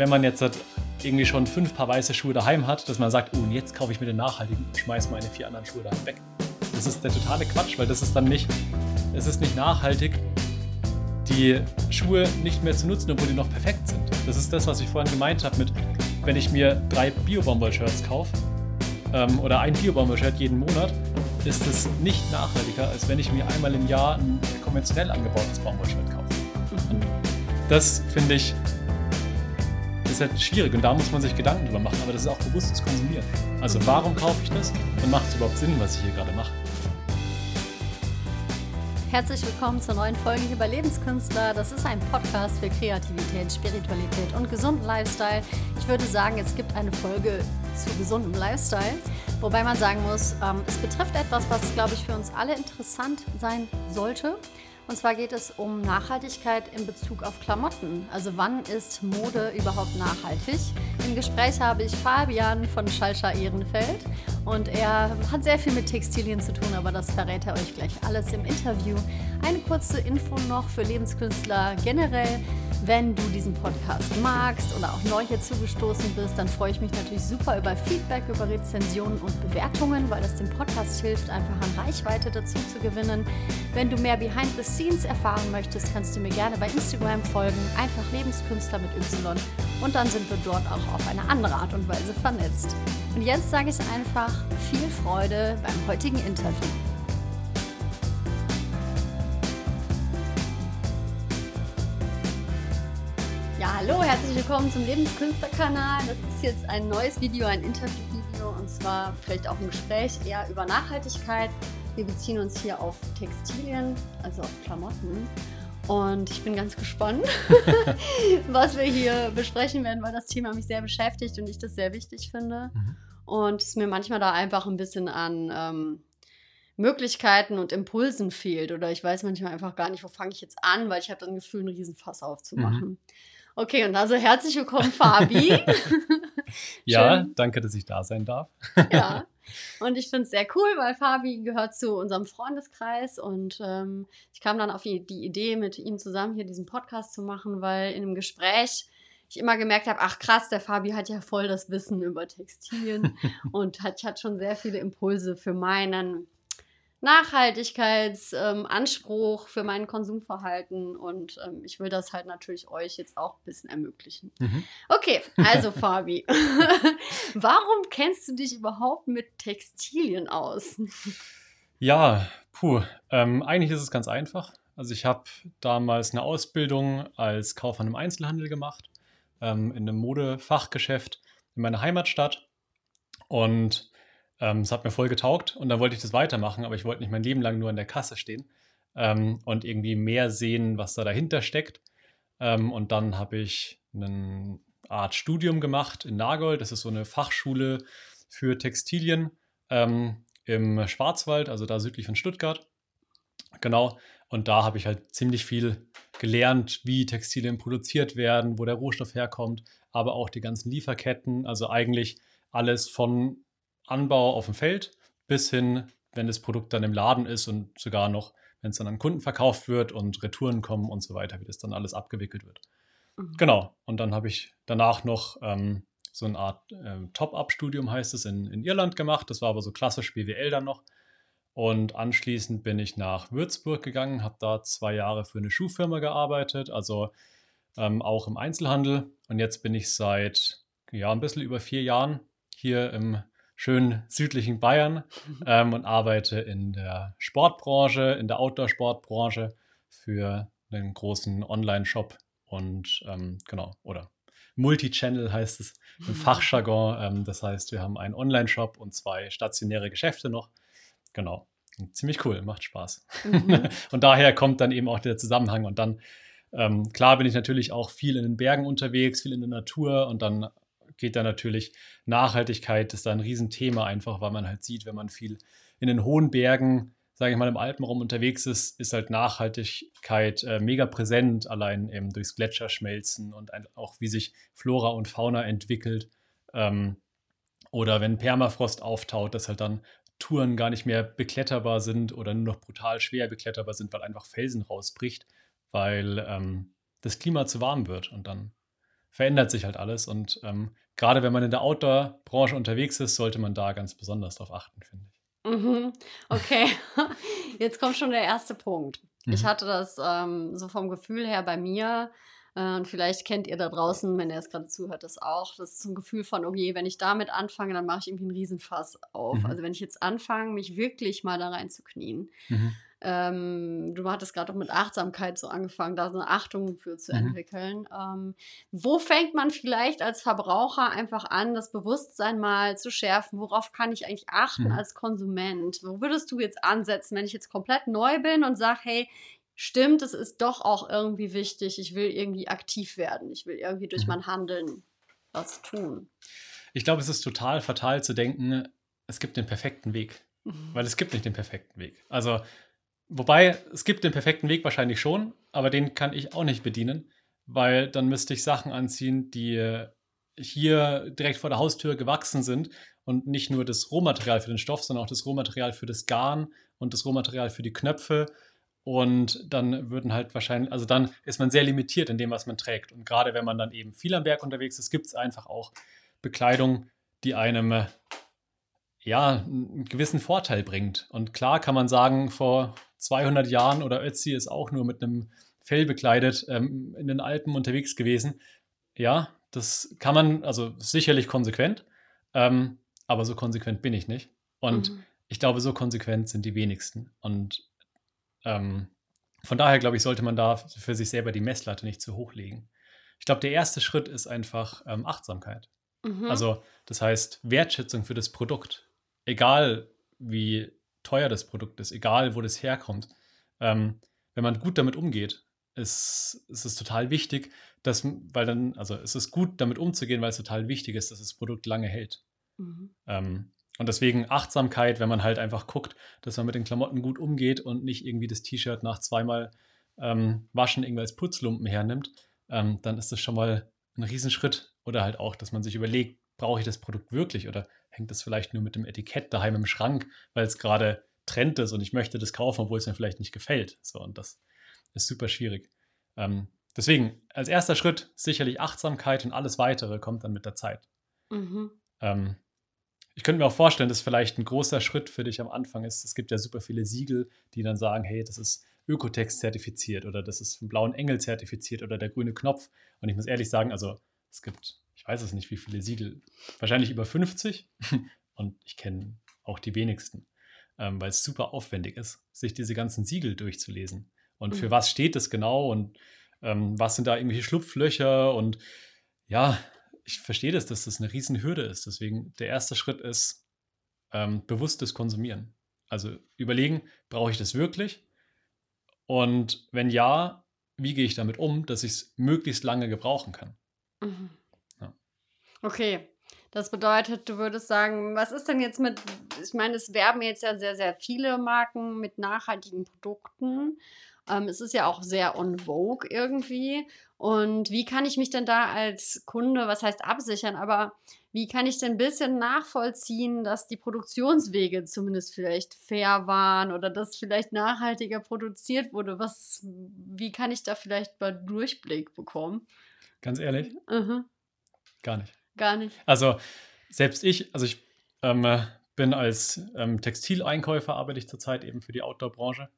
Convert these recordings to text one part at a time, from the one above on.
wenn man jetzt halt irgendwie schon fünf Paar weiße Schuhe daheim hat, dass man sagt, oh, und jetzt kaufe ich mir den nachhaltigen und schmeiße meine vier anderen Schuhe daheim weg. Das ist der totale Quatsch, weil das ist dann nicht, es ist nicht nachhaltig, die Schuhe nicht mehr zu nutzen, obwohl die noch perfekt sind. Das ist das, was ich vorhin gemeint habe mit, wenn ich mir drei Bio-Baumwoll-Shirts kaufe ähm, oder ein Bio-Baumwoll-Shirt jeden Monat, ist es nicht nachhaltiger, als wenn ich mir einmal im Jahr ein konventionell angebautes Baumwollshirt kaufe. Das finde ich ist halt schwierig und da muss man sich Gedanken drüber machen, aber das ist auch bewusstes Konsumieren. Also warum kaufe ich das und macht es überhaupt Sinn, was ich hier gerade mache? Herzlich willkommen zur neuen Folge hier bei Lebenskünstler. Das ist ein Podcast für Kreativität, Spiritualität und gesunden Lifestyle. Ich würde sagen, es gibt eine Folge zu gesundem Lifestyle, wobei man sagen muss, ähm, es betrifft etwas, was, glaube ich, für uns alle interessant sein sollte. Und zwar geht es um Nachhaltigkeit in Bezug auf Klamotten. Also wann ist Mode überhaupt nachhaltig? Im Gespräch habe ich Fabian von Schalscher Ehrenfeld und er hat sehr viel mit Textilien zu tun, aber das verrät er euch gleich alles im Interview. Eine kurze Info noch für Lebenskünstler generell. Wenn du diesen Podcast magst oder auch neu hier zugestoßen bist, dann freue ich mich natürlich super über Feedback, über Rezensionen und Bewertungen, weil das dem Podcast hilft, einfach an Reichweite dazu zu gewinnen. Wenn du mehr Behind the Scenes erfahren möchtest, kannst du mir gerne bei Instagram folgen, einfach Lebenskünstler mit Y und dann sind wir dort auch auf eine andere Art und Weise vernetzt. Und jetzt sage ich einfach viel Freude beim heutigen Interview. hallo, herzlich willkommen zum Lebenskünstlerkanal. Das ist jetzt ein neues Video, ein Interviewvideo und zwar vielleicht auch ein Gespräch eher über Nachhaltigkeit. Wir beziehen uns hier auf Textilien, also auf Klamotten. Und ich bin ganz gespannt, was wir hier besprechen werden, weil das Thema mich sehr beschäftigt und ich das sehr wichtig finde. Mhm. Und es mir manchmal da einfach ein bisschen an ähm, Möglichkeiten und Impulsen fehlt. Oder ich weiß manchmal einfach gar nicht, wo fange ich jetzt an, weil ich habe das Gefühl, einen Riesenfass aufzumachen. Mhm. Okay, und also herzlich willkommen, Fabi. ja, danke, dass ich da sein darf. ja, und ich finde es sehr cool, weil Fabi gehört zu unserem Freundeskreis und ähm, ich kam dann auf die, Idee, mit ihm zusammen hier diesen Podcast zu machen, weil in einem Gespräch ich immer gemerkt habe, ach krass, der Fabi hat ja voll das Wissen über Textilien und hat, hat schon sehr viele Impulse für meinen Nachhaltigkeitsanspruch ähm, für mein Konsumverhalten und ähm, ich will das halt natürlich euch jetzt auch ein bisschen ermöglichen. Mhm. Okay, also Fabi, warum kennst du dich überhaupt mit Textilien aus? Ja, puh, ähm, eigentlich ist es ganz einfach. Also ich habe damals eine Ausbildung als Kaufmann im Einzelhandel gemacht, ähm, in einem Modefachgeschäft in meiner Heimatstadt und ähm, es hat mir voll getaugt und dann wollte ich das weitermachen, aber ich wollte nicht mein Leben lang nur an der Kasse stehen ähm, und irgendwie mehr sehen, was da dahinter steckt. Ähm, und dann habe ich eine Art Studium gemacht in Nagold. Das ist so eine Fachschule für Textilien ähm, im Schwarzwald, also da südlich von Stuttgart. Genau. Und da habe ich halt ziemlich viel gelernt, wie Textilien produziert werden, wo der Rohstoff herkommt, aber auch die ganzen Lieferketten. Also eigentlich alles von Anbau auf dem Feld bis hin, wenn das Produkt dann im Laden ist und sogar noch, wenn es dann an Kunden verkauft wird und Retouren kommen und so weiter, wie das dann alles abgewickelt wird. Mhm. Genau. Und dann habe ich danach noch ähm, so eine Art äh, Top-Up-Studium, heißt es, in, in Irland gemacht. Das war aber so klassisch BWL dann noch. Und anschließend bin ich nach Würzburg gegangen, habe da zwei Jahre für eine Schuhfirma gearbeitet, also ähm, auch im Einzelhandel. Und jetzt bin ich seit ja, ein bisschen über vier Jahren hier im schönen südlichen Bayern ähm, und arbeite in der Sportbranche, in der Outdoor-Sportbranche für einen großen Online-Shop und ähm, genau, oder Multi-Channel heißt es im Fachjargon. Ähm, das heißt, wir haben einen Online-Shop und zwei stationäre Geschäfte noch. Genau. Ziemlich cool, macht Spaß. Mhm. und daher kommt dann eben auch der Zusammenhang. Und dann, ähm, klar, bin ich natürlich auch viel in den Bergen unterwegs, viel in der Natur und dann geht da natürlich Nachhaltigkeit, ist da ein Riesenthema einfach, weil man halt sieht, wenn man viel in den hohen Bergen, sage ich mal, im Alpenraum unterwegs ist, ist halt Nachhaltigkeit äh, mega präsent, allein eben durchs Gletscherschmelzen und auch wie sich Flora und Fauna entwickelt. Ähm, oder wenn Permafrost auftaut, dass halt dann Touren gar nicht mehr bekletterbar sind oder nur noch brutal schwer bekletterbar sind, weil einfach Felsen rausbricht, weil ähm, das Klima zu warm wird und dann verändert sich halt alles. Und ähm, gerade wenn man in der Outdoor-Branche unterwegs ist, sollte man da ganz besonders drauf achten, finde ich. Mhm. Okay, jetzt kommt schon der erste Punkt. Mhm. Ich hatte das ähm, so vom Gefühl her bei mir, äh, und vielleicht kennt ihr da draußen, wenn ihr es gerade zuhört, das auch. Das ist so ein Gefühl von, okay, wenn ich damit anfange, dann mache ich irgendwie einen Riesenfass auf. Mhm. Also wenn ich jetzt anfange, mich wirklich mal da reinzuknien. Mhm. Ähm, du hattest gerade auch mit Achtsamkeit so angefangen, da so eine Achtung für zu mhm. entwickeln. Ähm, wo fängt man vielleicht als Verbraucher einfach an, das Bewusstsein mal zu schärfen? Worauf kann ich eigentlich achten mhm. als Konsument? Wo würdest du jetzt ansetzen, wenn ich jetzt komplett neu bin und sage, hey, stimmt, es ist doch auch irgendwie wichtig, ich will irgendwie aktiv werden, ich will irgendwie durch mhm. mein Handeln was tun. Ich glaube, es ist total fatal zu denken, es gibt den perfekten Weg, mhm. weil es gibt nicht den perfekten Weg. Also, wobei es gibt den perfekten Weg wahrscheinlich schon, aber den kann ich auch nicht bedienen, weil dann müsste ich Sachen anziehen, die hier direkt vor der Haustür gewachsen sind und nicht nur das Rohmaterial für den Stoff, sondern auch das Rohmaterial für das Garn und das Rohmaterial für die Knöpfe und dann würden halt wahrscheinlich, also dann ist man sehr limitiert in dem, was man trägt. Und gerade wenn man dann eben viel am Berg unterwegs ist, gibt es einfach auch Bekleidung, die einem äh, ja einen gewissen Vorteil bringt. Und klar kann man sagen, vor 200 Jahren oder Ötzi ist auch nur mit einem Fell bekleidet ähm, in den Alpen unterwegs gewesen. Ja, das kann man, also sicherlich konsequent, ähm, aber so konsequent bin ich nicht. Und mhm. ich glaube, so konsequent sind die wenigsten. Und ähm, von daher, glaube ich, sollte man da für sich selber die Messlatte nicht zu hoch legen. Ich glaube, der erste Schritt ist einfach ähm, Achtsamkeit. Mhm. Also, das heißt Wertschätzung für das Produkt. Egal wie teuer das Produkt ist, egal wo das herkommt. Ähm, wenn man gut damit umgeht, ist, ist es total wichtig, dass, weil dann, also es ist gut, damit umzugehen, weil es total wichtig ist, dass das Produkt lange hält. Mhm. Ähm, und deswegen Achtsamkeit, wenn man halt einfach guckt, dass man mit den Klamotten gut umgeht und nicht irgendwie das T-Shirt nach zweimal ähm, Waschen irgendwie als Putzlumpen hernimmt, ähm, dann ist das schon mal ein Riesenschritt. Oder halt auch, dass man sich überlegt, brauche ich das Produkt wirklich oder hängt das vielleicht nur mit dem Etikett daheim im Schrank, weil es gerade Trend ist und ich möchte das kaufen, obwohl es mir vielleicht nicht gefällt. So, und das ist super schwierig. Ähm, deswegen, als erster Schritt sicherlich Achtsamkeit und alles weitere kommt dann mit der Zeit. Mhm. Ähm, ich könnte mir auch vorstellen, dass vielleicht ein großer Schritt für dich am Anfang ist. Es gibt ja super viele Siegel, die dann sagen, hey, das ist Ökotext zertifiziert oder das ist vom blauen Engel zertifiziert oder der grüne Knopf. Und ich muss ehrlich sagen, also es gibt, ich weiß es nicht, wie viele Siegel, wahrscheinlich über 50 und ich kenne auch die wenigsten, ähm, weil es super aufwendig ist, sich diese ganzen Siegel durchzulesen. Und für mhm. was steht das genau und ähm, was sind da irgendwelche Schlupflöcher und ja, ich verstehe das, dass das eine Riesenhürde ist. Deswegen der erste Schritt ist ähm, bewusstes Konsumieren. Also überlegen, brauche ich das wirklich? Und wenn ja, wie gehe ich damit um, dass ich es möglichst lange gebrauchen kann? Mhm. Okay, das bedeutet, du würdest sagen, was ist denn jetzt mit, ich meine, es werben jetzt ja sehr, sehr viele Marken mit nachhaltigen Produkten. Ähm, es ist ja auch sehr on vogue irgendwie. Und wie kann ich mich denn da als Kunde, was heißt absichern, aber wie kann ich denn ein bisschen nachvollziehen, dass die Produktionswege zumindest vielleicht fair waren oder dass vielleicht nachhaltiger produziert wurde? Was, wie kann ich da vielleicht mal Durchblick bekommen? Ganz ehrlich? Mhm. Gar nicht. Gar nicht. Also selbst ich, also ich ähm, bin als ähm, Textileinkäufer, arbeite ich zurzeit eben für die Outdoor-Branche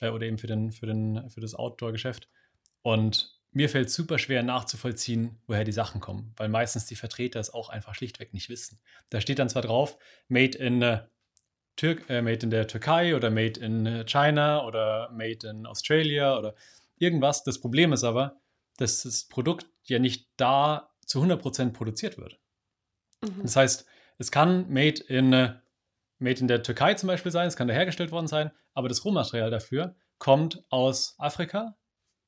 äh, oder eben für, den, für, den, für das Outdoor-Geschäft. Und mir fällt super schwer nachzuvollziehen, woher die Sachen kommen, weil meistens die Vertreter es auch einfach schlichtweg nicht wissen. Da steht dann zwar drauf, made in, äh, äh, made in der Türkei oder made in äh, China oder made in Australia oder irgendwas. Das Problem ist aber, dass das Produkt ja nicht da zu 100% produziert wird. Mhm. Das heißt, es kann made in, äh, made in der Türkei zum Beispiel sein, es kann da hergestellt worden sein, aber das Rohmaterial dafür kommt aus Afrika,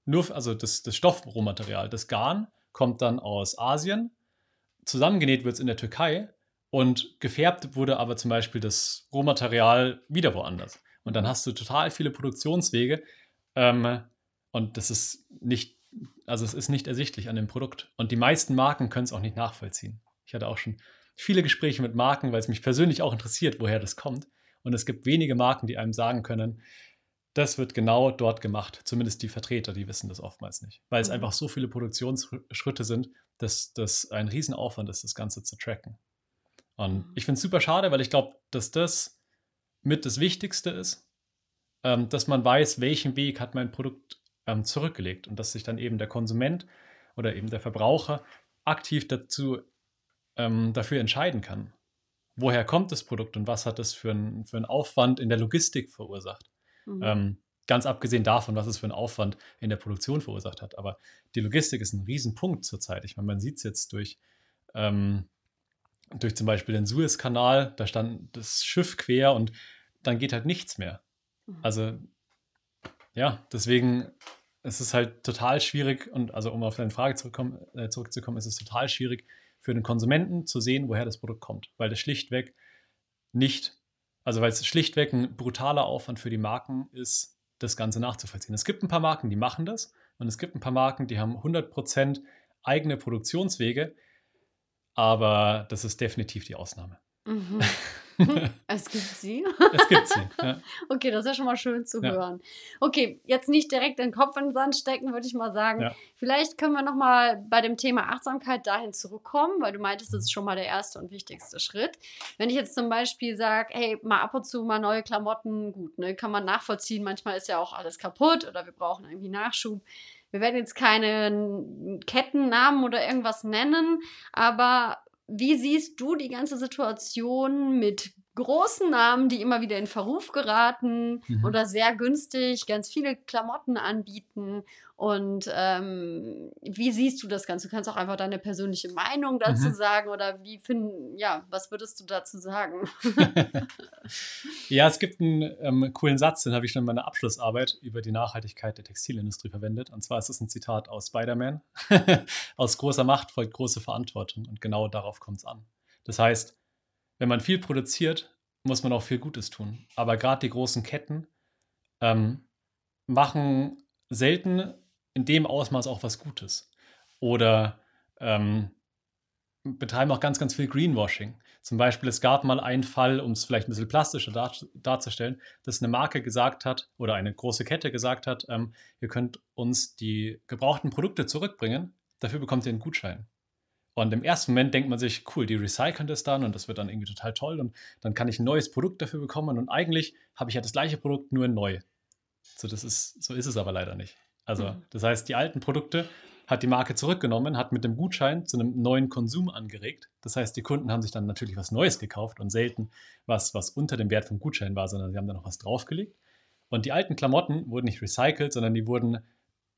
nur, also das, das Stoffrohmaterial, das Garn, kommt dann aus Asien. Zusammengenäht wird es in der Türkei und gefärbt wurde aber zum Beispiel das Rohmaterial wieder woanders. Und dann hast du total viele Produktionswege ähm, und das ist nicht, also es ist nicht ersichtlich an dem Produkt. Und die meisten Marken können es auch nicht nachvollziehen. Ich hatte auch schon viele Gespräche mit Marken, weil es mich persönlich auch interessiert, woher das kommt. Und es gibt wenige Marken, die einem sagen können, das wird genau dort gemacht. Zumindest die Vertreter, die wissen das oftmals nicht. Weil es mhm. einfach so viele Produktionsschritte sind, dass das ein Riesenaufwand ist, das Ganze zu tracken. Und mhm. ich finde es super schade, weil ich glaube, dass das mit das Wichtigste ist, ähm, dass man weiß, welchen Weg hat mein Produkt ähm, zurückgelegt und dass sich dann eben der Konsument oder eben der Verbraucher aktiv dazu ähm, dafür entscheiden kann. Woher kommt das Produkt und was hat es für, ein, für einen Aufwand in der Logistik verursacht? Mhm. Ähm, ganz abgesehen davon, was es für einen Aufwand in der Produktion verursacht hat. Aber die Logistik ist ein Riesenpunkt zurzeit. Ich meine, man sieht es jetzt durch, ähm, durch zum Beispiel den Suezkanal, da stand das Schiff quer und dann geht halt nichts mehr. Mhm. Also ja, deswegen ist es halt total schwierig und also um auf deine Frage äh, zurückzukommen, ist es total schwierig für den Konsumenten zu sehen, woher das Produkt kommt, weil das schlichtweg nicht also weil es schlichtweg ein brutaler Aufwand für die Marken ist, das Ganze nachzuvollziehen. Es gibt ein paar Marken, die machen das und es gibt ein paar Marken, die haben 100% eigene Produktionswege, aber das ist definitiv die Ausnahme. Mhm. es gibt sie. es gibt sie. Ja. Okay, das ist ja schon mal schön zu ja. hören. Okay, jetzt nicht direkt den Kopf in den Sand stecken, würde ich mal sagen. Ja. Vielleicht können wir noch mal bei dem Thema Achtsamkeit dahin zurückkommen, weil du meintest, das ist schon mal der erste und wichtigste Schritt. Wenn ich jetzt zum Beispiel sage, hey, mal ab und zu mal neue Klamotten, gut, ne, kann man nachvollziehen. Manchmal ist ja auch alles kaputt oder wir brauchen irgendwie Nachschub. Wir werden jetzt keine Kettennamen oder irgendwas nennen, aber wie siehst du die ganze Situation mit großen Namen, die immer wieder in Verruf geraten mhm. oder sehr günstig ganz viele Klamotten anbieten? Und ähm, wie siehst du das Ganze? Du kannst auch einfach deine persönliche Meinung dazu mhm. sagen oder wie finden, ja, was würdest du dazu sagen? ja, es gibt einen ähm, coolen Satz, den habe ich schon in meiner Abschlussarbeit über die Nachhaltigkeit der Textilindustrie verwendet. Und zwar ist es ein Zitat aus Spider-Man. aus großer Macht folgt große Verantwortung. Und genau darauf kommt es an. Das heißt, wenn man viel produziert, muss man auch viel Gutes tun. Aber gerade die großen Ketten ähm, machen selten in dem Ausmaß auch was Gutes. Oder ähm, betreiben auch ganz, ganz viel Greenwashing. Zum Beispiel, es gab mal einen Fall, um es vielleicht ein bisschen plastischer dar darzustellen, dass eine Marke gesagt hat oder eine große Kette gesagt hat, ähm, ihr könnt uns die gebrauchten Produkte zurückbringen, dafür bekommt ihr einen Gutschein. Und im ersten Moment denkt man sich, cool, die recyceln das dann und das wird dann irgendwie total toll und dann kann ich ein neues Produkt dafür bekommen und eigentlich habe ich ja das gleiche Produkt nur neu. So, das ist, so ist es aber leider nicht. Also, mhm. das heißt, die alten Produkte hat die Marke zurückgenommen, hat mit dem Gutschein zu einem neuen Konsum angeregt. Das heißt, die Kunden haben sich dann natürlich was Neues gekauft und selten was, was unter dem Wert vom Gutschein war, sondern sie haben da noch was draufgelegt. Und die alten Klamotten wurden nicht recycelt, sondern die wurden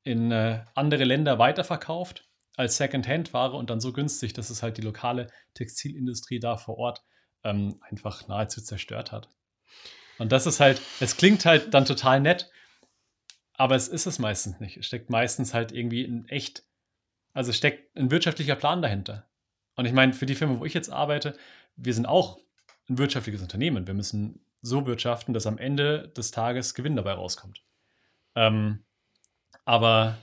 in äh, andere Länder weiterverkauft als Second-Hand-Ware und dann so günstig, dass es halt die lokale Textilindustrie da vor Ort ähm, einfach nahezu zerstört hat. Und das ist halt, es klingt halt dann total nett, aber es ist es meistens nicht. Es steckt meistens halt irgendwie ein echt, also steckt ein wirtschaftlicher Plan dahinter. Und ich meine, für die Firma, wo ich jetzt arbeite, wir sind auch ein wirtschaftliches Unternehmen. Wir müssen so wirtschaften, dass am Ende des Tages Gewinn dabei rauskommt. Ähm, aber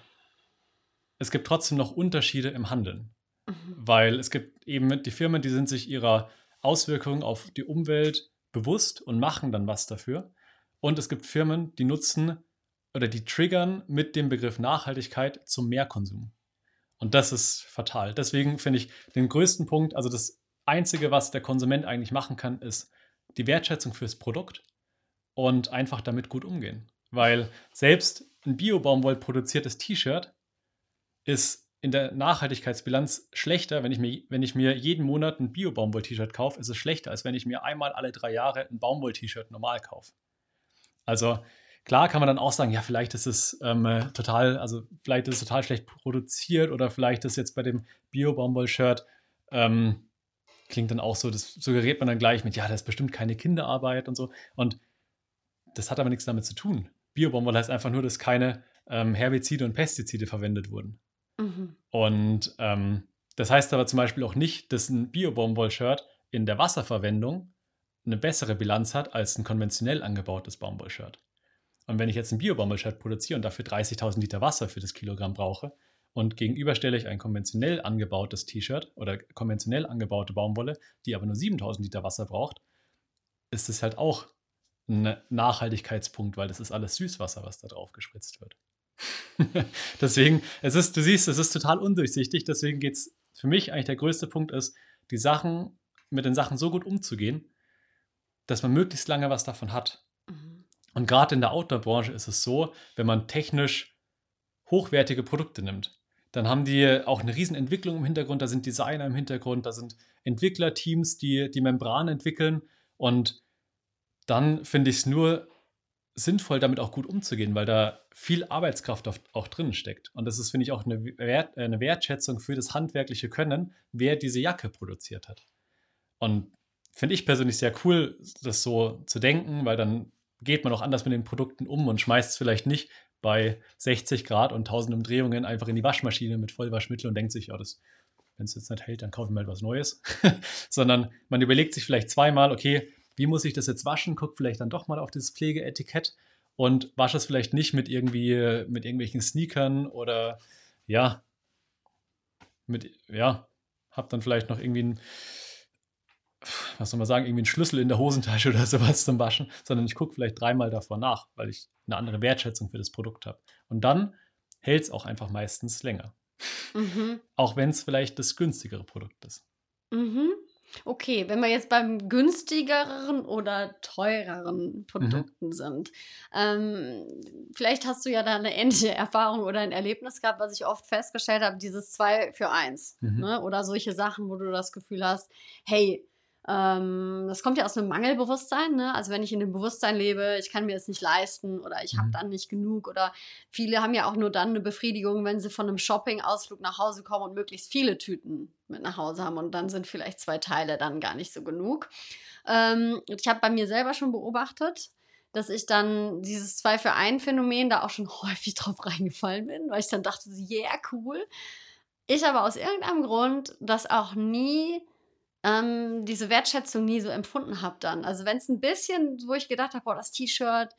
es gibt trotzdem noch Unterschiede im Handeln. Mhm. Weil es gibt eben die Firmen, die sind sich ihrer Auswirkungen auf die Umwelt bewusst und machen dann was dafür. Und es gibt Firmen, die nutzen oder die triggern mit dem Begriff Nachhaltigkeit zum Mehrkonsum. Und das ist fatal. Deswegen finde ich den größten Punkt, also das Einzige, was der Konsument eigentlich machen kann, ist die Wertschätzung fürs Produkt und einfach damit gut umgehen. Weil selbst ein Biobaumwoll produziertes T-Shirt ist in der Nachhaltigkeitsbilanz schlechter, wenn ich mir, wenn ich mir jeden Monat ein Bio-Baumwoll-T-Shirt kaufe, ist es schlechter, als wenn ich mir einmal alle drei Jahre ein Baumwoll-T-Shirt normal kaufe. Also Klar kann man dann auch sagen, ja, vielleicht ist es ähm, total, also vielleicht ist es total schlecht produziert oder vielleicht ist jetzt bei dem Bio-Baumwoll-Shirt ähm, klingt dann auch so, das suggeriert man dann gleich mit, ja, das ist bestimmt keine Kinderarbeit und so. Und das hat aber nichts damit zu tun. Bio-Baumwoll heißt einfach nur, dass keine ähm, Herbizide und Pestizide verwendet wurden. Mhm. Und ähm, das heißt aber zum Beispiel auch nicht, dass ein Bio-Baumwoll-Shirt in der Wasserverwendung eine bessere Bilanz hat als ein konventionell angebautes Baumwoll-Shirt. Und wenn ich jetzt ein Bio-Baumwollshirt produziere und dafür 30.000 Liter Wasser für das Kilogramm brauche und gegenüber stelle ich ein konventionell angebautes T-Shirt oder konventionell angebaute Baumwolle, die aber nur 7.000 Liter Wasser braucht, ist es halt auch ein Nachhaltigkeitspunkt, weil das ist alles Süßwasser, was da drauf gespritzt wird. deswegen, es ist, du siehst, es ist total undurchsichtig. Deswegen geht es für mich eigentlich der größte Punkt ist, die Sachen, mit den Sachen so gut umzugehen, dass man möglichst lange was davon hat. Mhm. Und gerade in der Outdoor-Branche ist es so, wenn man technisch hochwertige Produkte nimmt, dann haben die auch eine riesen Entwicklung im Hintergrund, da sind Designer im Hintergrund, da sind Entwicklerteams, die die Membran entwickeln und dann finde ich es nur sinnvoll, damit auch gut umzugehen, weil da viel Arbeitskraft auch, drin steckt. Und das ist, finde ich, auch eine, Wert, eine Wertschätzung für das handwerkliche Können, wer diese Jacke produziert hat. Und finde ich persönlich sehr cool, das so zu denken, weil dann geht man auch anders mit den Produkten um und schmeißt es vielleicht nicht bei 60 Grad und 1000 Umdrehungen einfach in die Waschmaschine mit Vollwaschmittel und denkt sich, ja, das, wenn es jetzt nicht hält, dann kaufen wir halt was Neues. Sondern man überlegt sich vielleicht zweimal, okay, wie muss ich das jetzt waschen? Guckt vielleicht dann doch mal auf dieses Pflegeetikett und wasche es vielleicht nicht mit irgendwie mit irgendwelchen Sneakern oder ja, mit, ja, hab dann vielleicht noch irgendwie ein, was soll man sagen, irgendwie einen Schlüssel in der Hosentasche oder sowas zum Waschen, sondern ich gucke vielleicht dreimal davor nach, weil ich eine andere Wertschätzung für das Produkt habe. Und dann hält es auch einfach meistens länger. Mhm. Auch wenn es vielleicht das günstigere Produkt ist. Mhm. Okay, wenn wir jetzt beim günstigeren oder teureren. Produkten mhm. sind, ähm, vielleicht hast du ja da eine ähnliche Erfahrung oder ein Erlebnis gehabt, was ich oft festgestellt habe, dieses 2 für 1 mhm. ne? oder solche Sachen, wo du das Gefühl hast, hey, ähm, das kommt ja aus einem Mangelbewusstsein. Ne? Also wenn ich in dem Bewusstsein lebe, ich kann mir es nicht leisten oder ich habe mhm. dann nicht genug oder viele haben ja auch nur dann eine Befriedigung, wenn sie von einem Shopping-Ausflug nach Hause kommen und möglichst viele Tüten mit nach Hause haben und dann sind vielleicht zwei Teile dann gar nicht so genug. Ähm, ich habe bei mir selber schon beobachtet, dass ich dann dieses zwei für ein Phänomen da auch schon häufig drauf reingefallen bin, weil ich dann dachte, yeah, cool. Ich aber aus irgendeinem Grund das auch nie ähm, diese Wertschätzung nie so empfunden habe dann. Also wenn es ein bisschen, wo ich gedacht habe, boah, das T-Shirt,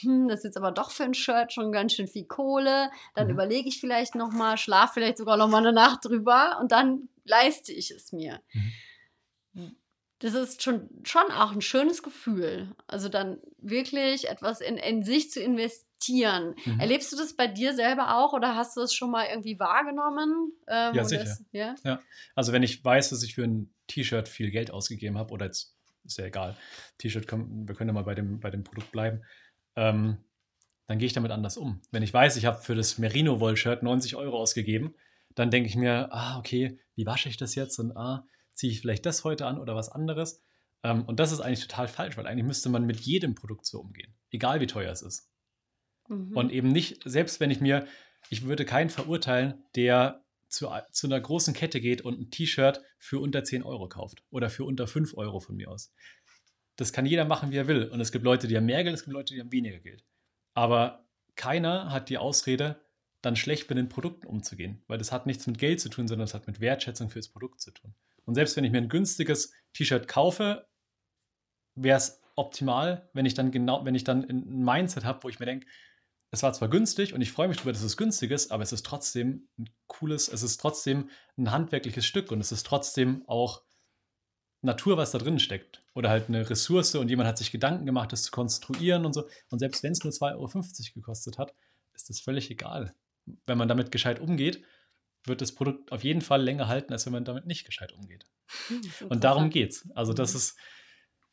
hm, das ist jetzt aber doch für ein Shirt schon ganz schön viel Kohle, dann mhm. überlege ich vielleicht nochmal, schlafe vielleicht sogar nochmal eine Nacht drüber und dann leiste ich es mir. Mhm. Das ist schon, schon auch ein schönes Gefühl. Also dann wirklich etwas in, in sich zu investieren reflektieren. Mhm. Erlebst du das bei dir selber auch oder hast du es schon mal irgendwie wahrgenommen? Ähm, ja, sicher. Das, ja? ja? Also wenn ich weiß, dass ich für ein T-Shirt viel Geld ausgegeben habe, oder jetzt ist ja egal, T-Shirt, wir können ja mal bei dem, bei dem Produkt bleiben, ähm, dann gehe ich damit anders um. Wenn ich weiß, ich habe für das Merino-Woll-Shirt 90 Euro ausgegeben, dann denke ich mir, ah, okay, wie wasche ich das jetzt? Und ah, ziehe ich vielleicht das heute an oder was anderes? Ähm, und das ist eigentlich total falsch, weil eigentlich müsste man mit jedem Produkt so umgehen, egal wie teuer es ist. Mhm. Und eben nicht, selbst wenn ich mir, ich würde keinen verurteilen, der zu, zu einer großen Kette geht und ein T-Shirt für unter 10 Euro kauft oder für unter 5 Euro von mir aus. Das kann jeder machen, wie er will. Und es gibt Leute, die haben mehr Geld, es gibt Leute, die haben weniger Geld. Aber keiner hat die Ausrede, dann schlecht mit den Produkten umzugehen, weil das hat nichts mit Geld zu tun, sondern das hat mit Wertschätzung für das Produkt zu tun. Und selbst wenn ich mir ein günstiges T-Shirt kaufe, wäre es optimal, wenn ich dann genau, wenn ich dann ein Mindset habe, wo ich mir denke, es war zwar günstig und ich freue mich darüber, dass es günstig ist, aber es ist trotzdem ein cooles, es ist trotzdem ein handwerkliches Stück und es ist trotzdem auch Natur, was da drin steckt. Oder halt eine Ressource und jemand hat sich Gedanken gemacht, das zu konstruieren und so. Und selbst wenn es nur 2,50 Euro gekostet hat, ist das völlig egal. Wenn man damit gescheit umgeht, wird das Produkt auf jeden Fall länger halten, als wenn man damit nicht gescheit umgeht. Hm, und darum geht's. Also das mhm. ist,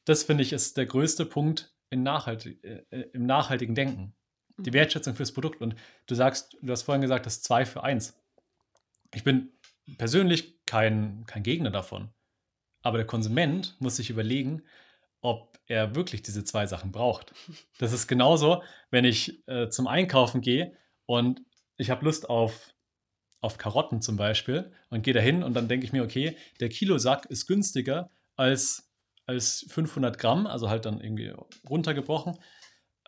das finde ich, ist der größte Punkt Nachhalt, äh, äh, im nachhaltigen Denken die Wertschätzung fürs Produkt. Und du sagst, du hast vorhin gesagt, das zwei für eins. Ich bin persönlich kein, kein Gegner davon. Aber der Konsument muss sich überlegen, ob er wirklich diese zwei Sachen braucht. Das ist genauso, wenn ich äh, zum Einkaufen gehe und ich habe Lust auf, auf Karotten zum Beispiel und gehe dahin und dann denke ich mir, okay, der Kilosack ist günstiger als, als 500 Gramm, also halt dann irgendwie runtergebrochen.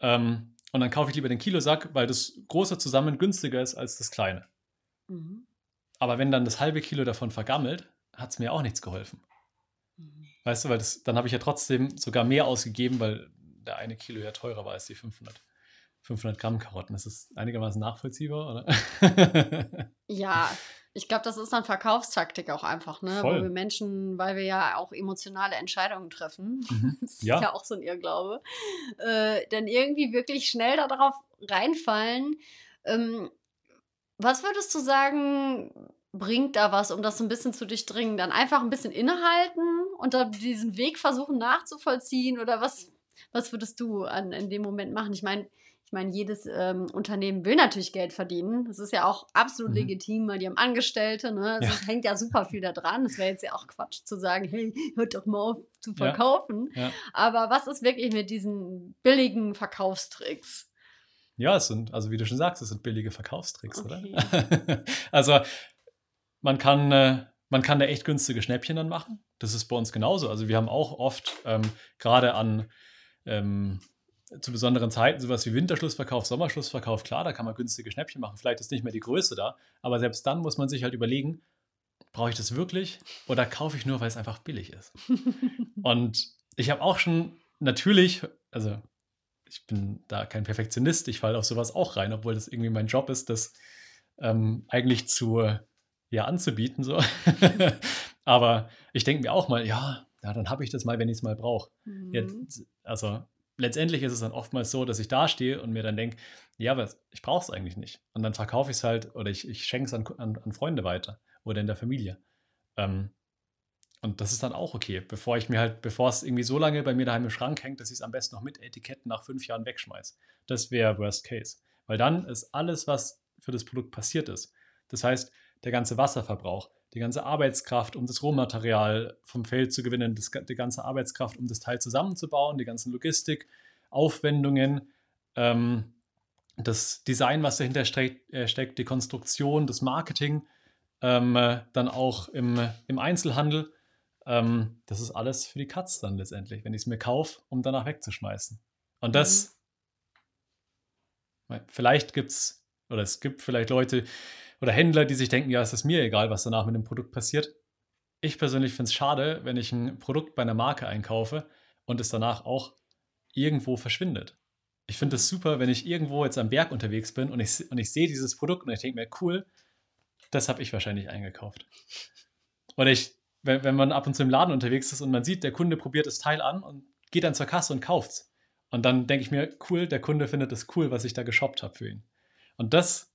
Ähm, und dann kaufe ich lieber den Kilosack, weil das große zusammen günstiger ist als das kleine. Mhm. Aber wenn dann das halbe Kilo davon vergammelt, hat es mir auch nichts geholfen. Mhm. Weißt du, weil das, dann habe ich ja trotzdem sogar mehr ausgegeben, weil der eine Kilo ja teurer war als die 500. 500 Gramm Karotten. Das ist einigermaßen nachvollziehbar, oder? ja, Ich glaube, das ist dann Verkaufstaktik auch einfach, ne? Voll. Wo wir Menschen, weil wir ja auch emotionale Entscheidungen treffen, Mhm. das ist Ja. auch so ein Irrglaube, äh, dann irgendwie wirklich schnell darauf reinfallen. Ähm, was würdest du sagen, bringt da was, um das so ein bisschen zu durchdringen? Dann einfach ein bisschen innehalten und dann diesen Weg versuchen nachzuvollziehen? Oder was, was würdest du an, in dem Moment machen? Ich meine, ich meine, jedes ähm, Unternehmen will natürlich Geld verdienen. Das ist ja auch absolut Mhm. legitim, weil die haben Angestellte. Ne? Es Ja. hängt ja super viel da dran. Es wäre jetzt ja auch Quatsch zu sagen, hey, hört doch mal auf zu Ja. verkaufen. Ja. Aber was ist wirklich mit diesen billigen Verkaufstricks? Ja, es sind, also wie du schon sagst, es sind billige Verkaufstricks, Okay. oder? also man kann, äh, man kann da echt günstige Schnäppchen dann machen. Das ist bei uns genauso. Also wir haben auch oft ähm, gerade an ähm, zu besonderen Zeiten sowas wie Winterschlussverkauf, Sommerschlussverkauf, klar, da kann man günstige Schnäppchen machen. Vielleicht ist nicht mehr die Größe da, aber selbst dann muss man sich halt überlegen, brauche ich das wirklich oder kaufe ich nur, weil es einfach billig ist? Und ich habe auch schon natürlich, also ich bin da kein Perfektionist, ich falle auf sowas auch rein, obwohl das irgendwie mein Job ist, das ähm, eigentlich zu, ja, anzubieten. So. Aber ich denke mir auch mal, ja, ja dann habe ich das mal, wenn ich es mal brauche. Mhm. Also letztendlich ist es dann oftmals so, dass ich da stehe und mir dann denke, ja, aber ich brauche es eigentlich nicht. Und dann verkaufe ich es halt oder ich, ich schenke es an, an, an Freunde weiter oder in der Familie. Ähm, und das ist dann auch okay, bevor ich mir halt, bevor es irgendwie so lange bei mir daheim im Schrank hängt, dass ich es am besten noch mit Etiketten nach fünf Jahren wegschmeiße. Das wäre Worst Case. Weil dann ist alles, was für das Produkt passiert ist. Das heißt, der ganze Wasserverbrauch, die ganze Arbeitskraft, um das Rohmaterial vom Feld zu gewinnen, das, die ganze Arbeitskraft, um das Teil zusammenzubauen, die ganzen Logistik, Aufwendungen, ähm, das Design, was dahinter steckt, äh, steckt, die Konstruktion, das Marketing, ähm, äh, dann auch im, im Einzelhandel. Ähm, das ist alles für die Katz dann letztendlich, wenn ich es mir kaufe, um danach wegzuschmeißen. Und das, vielleicht gibt es, oder es gibt vielleicht Leute oder Händler, die sich denken, ja, es ist mir egal, was danach mit dem Produkt passiert. Ich persönlich finde es schade, wenn ich ein Produkt bei einer Marke einkaufe und es danach auch irgendwo verschwindet. Ich finde es super, wenn ich irgendwo jetzt am Berg unterwegs bin und ich, und ich sehe dieses Produkt und ich denke mir, cool, das habe ich wahrscheinlich eingekauft. Oder ich, wenn, wenn man ab und zu im Laden unterwegs ist und man sieht, der Kunde probiert das Teil an und geht dann zur Kasse und kauft's. Und dann denke ich mir, cool, der Kunde findet es cool, was ich da geshoppt habe für ihn. Und das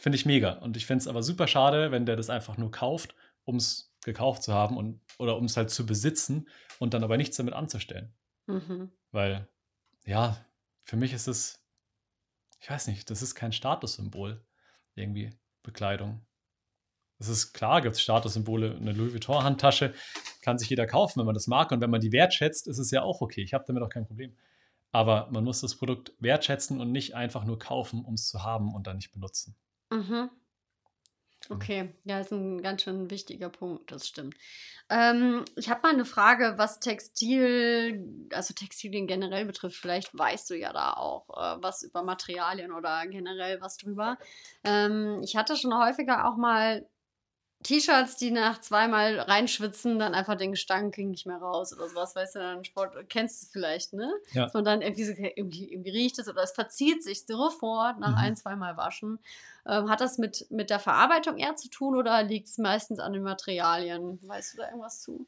finde ich mega. Und ich finde es aber super schade, wenn der das einfach nur kauft, um es gekauft zu haben und, oder um es halt zu besitzen und dann aber nichts damit anzustellen. Mhm. Weil, ja, für mich ist es, ich weiß nicht, das ist kein Statussymbol, irgendwie Bekleidung. Es ist klar, gibt es Statussymbole, eine Louis Vuitton-Handtasche kann sich jeder kaufen, wenn man das mag. Und wenn man die wertschätzt, ist es ja auch okay. Ich habe damit auch kein Problem. Aber man muss das Produkt wertschätzen und nicht einfach nur kaufen, um es zu haben und dann nicht benutzen. Mhm. Okay, ja, ist ein ganz schön wichtiger Punkt, das stimmt. Ähm, ich habe mal eine Frage, was Textil, also Textilien generell betrifft. Vielleicht weißt du ja da auch äh, was über Materialien oder generell was drüber. Ähm, ich hatte schon häufiger auch mal T-Shirts, die nach zweimal reinschwitzen, dann einfach den Gestank ging nicht mehr raus oder sowas, weißt du, dann Sport, kennst du es vielleicht, ne? Ja. Dass man dann irgendwie, so, irgendwie, irgendwie riecht es oder es verzieht sich sofort nach Mhm. ein, zweimal Waschen. Ähm, hat das mit, mit der Verarbeitung eher zu tun oder liegt es meistens an den Materialien? Weißt du da irgendwas zu?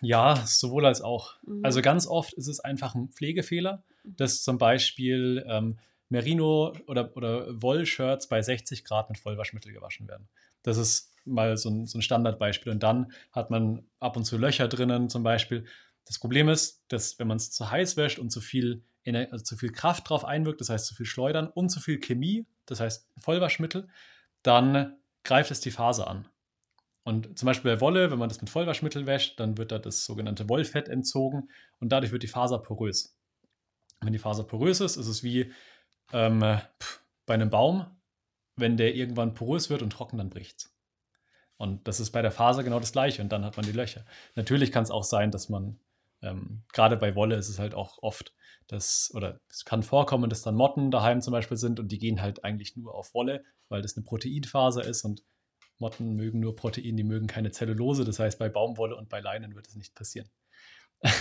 Ja, sowohl als auch. Mhm. Also ganz oft ist es einfach ein Pflegefehler, dass zum Beispiel ähm, Merino- oder, oder Wollshirts bei 60 Grad mit Vollwaschmittel gewaschen werden. Das ist mal so ein, so ein Standardbeispiel. Und dann hat man ab und zu Löcher drinnen zum Beispiel. Das Problem ist, dass wenn man es zu heiß wäscht und zu viel, also zu viel Kraft drauf einwirkt, das heißt zu viel Schleudern und zu viel Chemie, das heißt Vollwaschmittel, dann greift es die Faser an. Und zum Beispiel bei Wolle, wenn man das mit Vollwaschmittel wäscht, dann wird da das sogenannte Wollfett entzogen und dadurch wird die Faser porös. Wenn die Faser porös ist, ist es wie ähm, bei einem Baum, wenn der irgendwann porös wird und trocken, dann bricht Und das ist bei der Faser genau das gleiche und dann hat man die Löcher. Natürlich kann es auch sein, dass man, ähm, gerade bei Wolle ist es halt auch oft, dass, oder es kann vorkommen, dass dann Motten daheim zum Beispiel sind und die gehen halt eigentlich nur auf Wolle, weil das eine Proteinfaser ist und Motten mögen nur Protein, die mögen keine Zellulose. Das heißt, bei Baumwolle und bei Leinen wird es nicht passieren.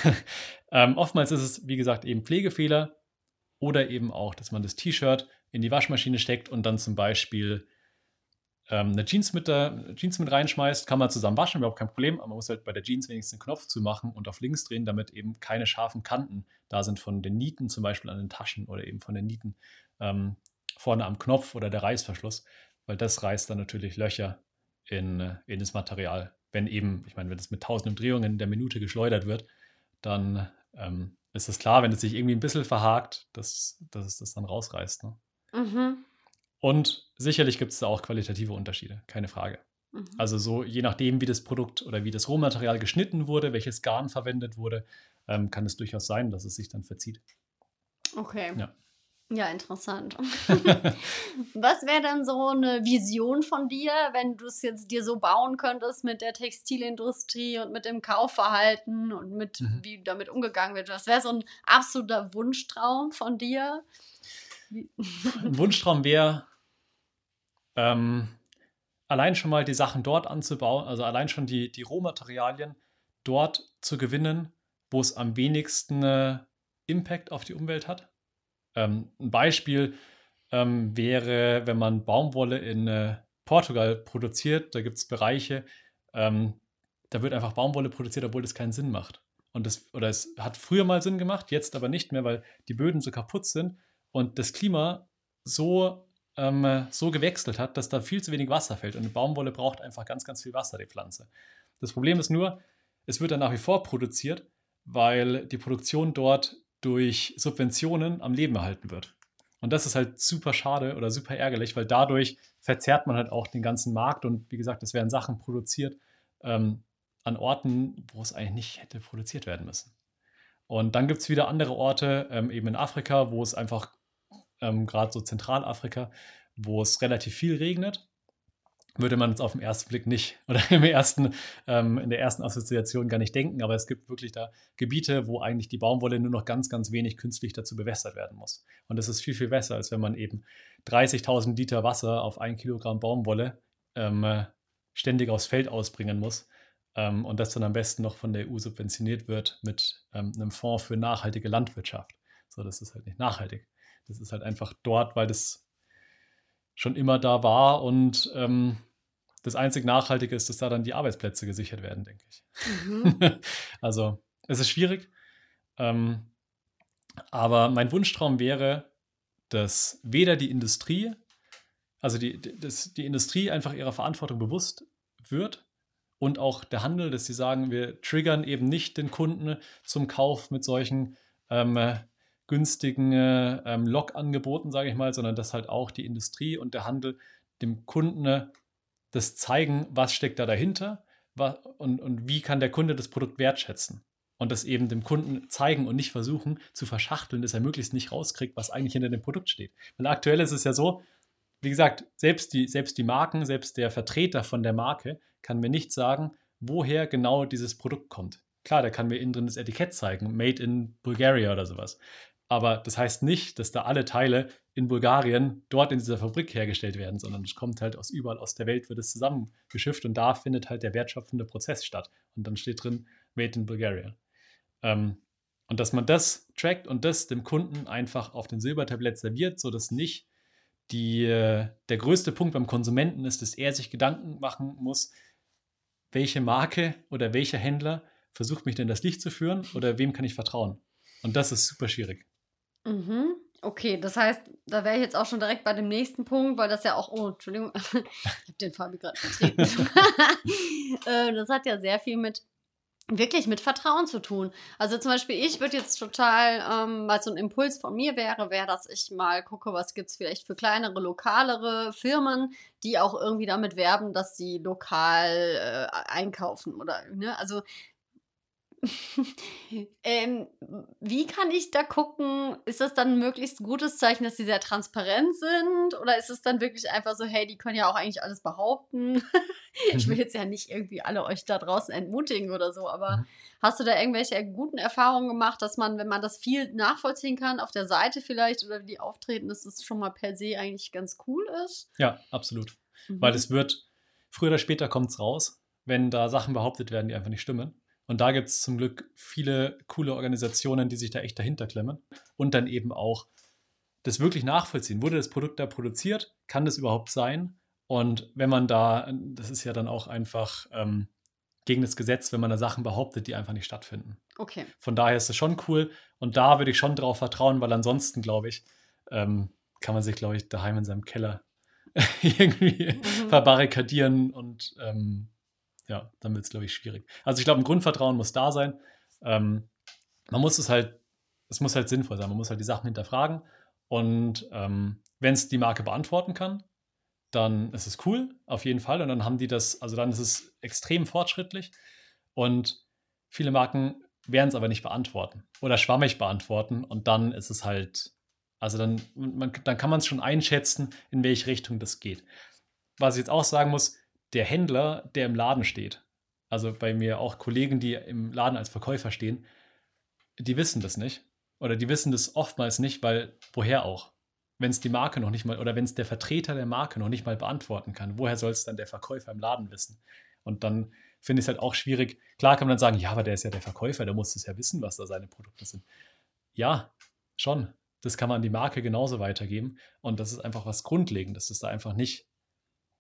ähm, oftmals ist es, wie gesagt, eben Pflegefehler oder eben auch, dass man das T-Shirt in die Waschmaschine steckt und dann zum Beispiel ähm, eine Jeans mit, der, Jeans mit reinschmeißt, kann man zusammen waschen, überhaupt kein Problem, aber man muss halt bei der Jeans wenigstens den Knopf zu machen und auf links drehen, damit eben keine scharfen Kanten da sind von den Nieten, zum Beispiel an den Taschen oder eben von den Nieten ähm, vorne am Knopf oder der Reißverschluss, weil das reißt dann natürlich Löcher in, äh, in das Material. Wenn eben, ich meine, wenn das mit tausenden Drehungen in der Minute geschleudert wird, dann ähm, ist es klar, wenn es sich irgendwie ein bisschen verhakt, dass, dass es das dann rausreißt. Ne? Mhm. Und sicherlich gibt es da auch qualitative Unterschiede, keine Frage. Mhm. Also so je nachdem, wie das Produkt oder wie das Rohmaterial geschnitten wurde, welches Garn verwendet wurde, ähm, kann es durchaus sein, dass es sich dann verzieht. Okay. Ja. Ja, interessant. Was wäre denn so eine Vision von dir, wenn du es jetzt dir so bauen könntest mit der Textilindustrie und mit dem Kaufverhalten und mit mhm. wie damit umgegangen wird? Was wäre so ein absoluter Wunschtraum von dir? Ein Wunschtraum wäre, ähm, allein schon mal die Sachen dort anzubauen, also allein schon die, die Rohmaterialien dort zu gewinnen, wo es am wenigsten äh, Impact auf die Umwelt hat. Ähm, ein Beispiel ähm, wäre, wenn man Baumwolle in äh, Portugal produziert, da gibt es Bereiche, ähm, da wird einfach Baumwolle produziert, obwohl das keinen Sinn macht. Und das, oder es hat früher mal Sinn gemacht, jetzt aber nicht mehr, weil die Böden so kaputt sind und das Klima so ähm, so gewechselt hat, dass da viel zu wenig Wasser fällt. Und eine Baumwolle braucht einfach ganz, ganz viel Wasser, die Pflanze. Das Problem ist nur, es wird dann nach wie vor produziert, weil die Produktion dort durch Subventionen am Leben erhalten wird. Und das ist halt super schade oder super ärgerlich, weil dadurch verzerrt man halt auch den ganzen Markt. Und wie gesagt, es werden Sachen produziert ähm, an Orten, wo es eigentlich nicht hätte produziert werden müssen. Und dann gibt es wieder andere Orte, ähm, eben in Afrika, wo es einfach ähm, gerade so Zentralafrika, wo es relativ viel regnet, würde man jetzt auf den ersten Blick nicht oder im ersten, ähm, in der ersten Assoziation gar nicht denken. Aber es gibt wirklich da Gebiete, wo eigentlich die Baumwolle nur noch ganz, ganz wenig künstlich dazu bewässert werden muss. Und das ist viel, viel besser, als wenn man eben 30.000 Liter Wasser auf ein Kilogramm Baumwolle ähm, ständig aufs Feld ausbringen muss. Ähm, und das dann am besten noch von der EU subventioniert wird mit ähm, einem Fonds für nachhaltige Landwirtschaft. So, das ist halt nicht nachhaltig. Das ist halt einfach dort, weil das schon immer da war und ähm, das einzig Nachhaltige ist, dass da dann die Arbeitsplätze gesichert werden, denke ich. Mhm. also es ist schwierig, ähm, aber mein Wunschtraum wäre, dass weder die Industrie, also die, dass die Industrie einfach ihrer Verantwortung bewusst wird und auch der Handel, dass sie sagen, wir triggern eben nicht den Kunden zum Kauf mit solchen ähm, günstigen äh, ähm, Log-Angeboten, sage ich mal, sondern dass halt auch die Industrie und der Handel dem Kunden äh, das zeigen, was steckt da dahinter was, und, und wie kann der Kunde das Produkt wertschätzen. Und das eben dem Kunden zeigen und nicht versuchen zu verschachteln, dass er möglichst nicht rauskriegt, was eigentlich hinter dem Produkt steht. Weil aktuell ist es ja so, wie gesagt, selbst die, selbst die Marken, selbst der Vertreter von der Marke kann mir nicht sagen, woher genau dieses Produkt kommt. Klar, der kann mir innen drin das Etikett zeigen, Made in Bulgaria oder sowas. Aber das heißt nicht, dass da alle Teile in Bulgarien dort in dieser Fabrik hergestellt werden, sondern es kommt halt aus überall aus der Welt, wird es zusammengeschifft und da findet halt der wertschöpfende Prozess statt. Und dann steht drin, Made in Bulgaria. Ähm, und dass man das trackt und das dem Kunden einfach auf den Silbertablett serviert, sodass nicht die, der größte Punkt beim Konsumenten ist, dass er sich Gedanken machen muss, welche Marke oder welcher Händler versucht mich denn das Licht zu führen oder wem kann ich vertrauen. Und das ist super schwierig. Mhm. Okay, das heißt, da wäre ich jetzt auch schon direkt bei dem nächsten Punkt, weil das ja auch, oh, Entschuldigung, ich habe den Fabi gerade vertreten. Äh, das hat ja sehr viel mit wirklich mit Vertrauen zu tun. Also zum Beispiel, ich würde jetzt total, ähm, weil so ein Impuls von mir wäre, wäre, dass ich mal gucke, was gibt es vielleicht für kleinere, lokalere Firmen, die auch irgendwie damit werben, dass sie lokal äh, einkaufen oder, ne? Also ähm, wie kann ich da gucken? Ist das dann ein möglichst gutes Zeichen, dass sie sehr transparent sind? Oder ist es dann wirklich einfach so, hey, die können ja auch eigentlich alles behaupten? ich will mhm. jetzt ja nicht irgendwie alle euch da draußen entmutigen oder so, aber mhm. hast du da irgendwelche guten Erfahrungen gemacht, dass man, wenn man das viel nachvollziehen kann, auf der Seite vielleicht oder wie die auftreten, dass das schon mal per se eigentlich ganz cool ist? Ja, absolut. Mhm. Weil es wird, früher oder später kommt es raus, wenn da Sachen behauptet werden, die einfach nicht stimmen. Und da gibt es zum Glück viele coole Organisationen, die sich da echt dahinter klemmen und dann eben auch das wirklich nachvollziehen. Wurde das Produkt da produziert? Kann das überhaupt sein? Und wenn man da, das ist ja dann auch einfach ähm, gegen das Gesetz, wenn man da Sachen behauptet, die einfach nicht stattfinden. Okay. Von daher ist es schon cool. Und da würde ich schon drauf vertrauen, weil ansonsten, glaube ich, ähm, kann man sich, glaube ich, daheim in seinem Keller irgendwie mhm. verbarrikadieren und ähm, ja, dann wird es, glaube ich, schwierig. Also ich glaube, ein Grundvertrauen muss da sein. Ähm, man muss es halt, es muss halt sinnvoll sein. Man muss halt die Sachen hinterfragen. Und ähm, wenn es die Marke beantworten kann, dann ist es cool, auf jeden Fall. Und dann haben die das, also dann ist es extrem fortschrittlich. Und viele Marken werden es aber nicht beantworten oder schwammig beantworten. Und dann ist es halt, also dann, man, dann kann man es schon einschätzen, in welche Richtung das geht. Was ich jetzt auch sagen muss, der Händler, der im Laden steht, also bei mir auch Kollegen, die im Laden als Verkäufer stehen, die wissen das nicht. Oder die wissen das oftmals nicht, weil woher auch? Wenn es die Marke noch nicht mal, oder wenn es der Vertreter der Marke noch nicht mal beantworten kann, woher soll es dann der Verkäufer im Laden wissen? Und dann finde ich es halt auch schwierig. Klar kann man dann sagen, ja, aber der ist ja der Verkäufer, der muss es ja wissen, was da seine Produkte sind. Ja, schon. Das kann man an die Marke genauso weitergeben. Und das ist einfach was Grundlegendes. Das ist da einfach nicht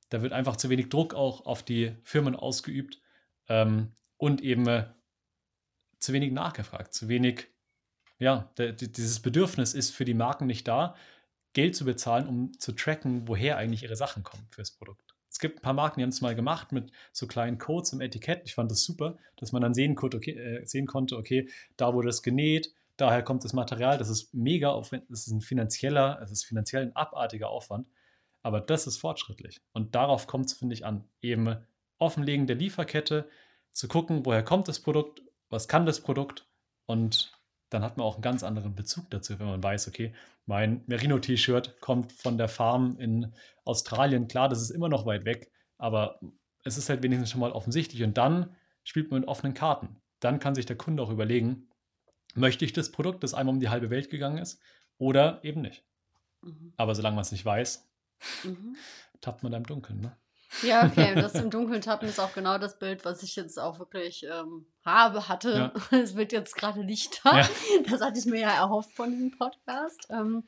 da wird einfach zu wenig Druck auch auf die Firmen ausgeübt ähm, und eben äh, zu wenig nachgefragt, zu wenig, ja, dieses Bedürfnis ist für die Marken nicht da, Geld zu bezahlen, um zu tracken, woher eigentlich ihre Sachen kommen fürs Produkt. Es gibt ein paar Marken, die haben es mal gemacht mit so kleinen Codes im Etikett. Ich fand das super, dass man dann sehen konnte, okay, äh, sehen konnte, okay, da wurde es genäht, daher kommt das Material. Das ist mega aufwendig, das ist ein finanzieller, es ist finanziell ein abartiger Aufwand. Aber das ist fortschrittlich. Und darauf kommt es, finde ich, an. Eben Offenlegen der Lieferkette, zu gucken, woher kommt das Produkt, was kann das Produkt und dann hat man auch einen ganz anderen Bezug dazu, wenn man weiß, okay, mein Merino-T-Shirt kommt von der Farm in Australien. Klar, das ist immer noch weit weg, aber es ist halt wenigstens schon mal offensichtlich. Und dann spielt man mit offenen Karten. Dann kann sich der Kunde auch überlegen, möchte ich das Produkt, das einmal um die halbe Welt gegangen ist, oder eben nicht. Mhm. Aber solange man es nicht weiß, Mhm. Tappt man da im Dunkeln, ne? Ja, okay. Das im Dunkeln tappen ist auch genau das Bild, was ich jetzt auch wirklich ähm, habe, hatte. Ja. Es wird jetzt gerade nicht da. Ja. Das hatte ich mir ja erhofft von diesem Podcast. Ähm,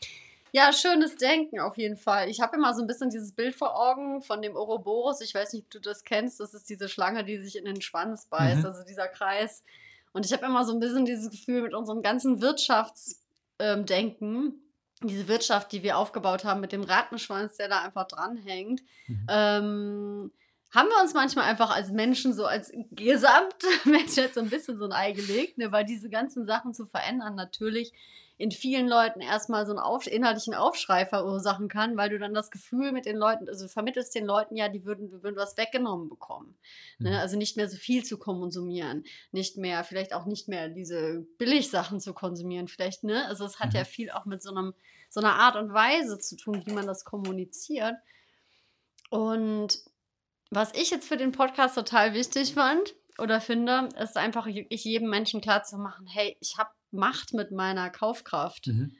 ja, schönes Denken auf jeden Fall. Ich habe immer so ein bisschen dieses Bild vor Augen von dem Ouroboros. Ich weiß nicht, ob du das kennst. Das ist diese Schlange, die sich in den Schwanz beißt, mhm. also dieser Kreis. Und ich habe immer so ein bisschen dieses Gefühl mit unserem ganzen Wirtschaftsdenken, diese Wirtschaft, die wir aufgebaut haben mit dem Rattenschwanz, der da einfach dranhängt, mhm. ähm, haben wir uns manchmal einfach als Menschen, so als Gesamtmensch jetzt so ein bisschen so ein Ei gelegt, ne, weil diese ganzen Sachen zu verändern natürlich in vielen Leuten erstmal so einen auf, inhaltlichen Aufschrei verursachen kann, weil du dann das Gefühl mit den Leuten, also vermittelst den Leuten ja, die würden, würden was weggenommen bekommen. Ne? Mhm. Also nicht mehr so viel zu konsumieren, nicht mehr, vielleicht auch nicht mehr diese Billigsachen zu konsumieren, vielleicht, ne? Also es hat mhm. ja viel auch mit so einem, so einer Art und Weise zu tun, wie man das kommuniziert. Und was ich jetzt für den Podcast total wichtig fand oder finde, ist einfach ich jedem Menschen klar zu machen, hey, ich habe macht mit meiner Kaufkraft. Mhm.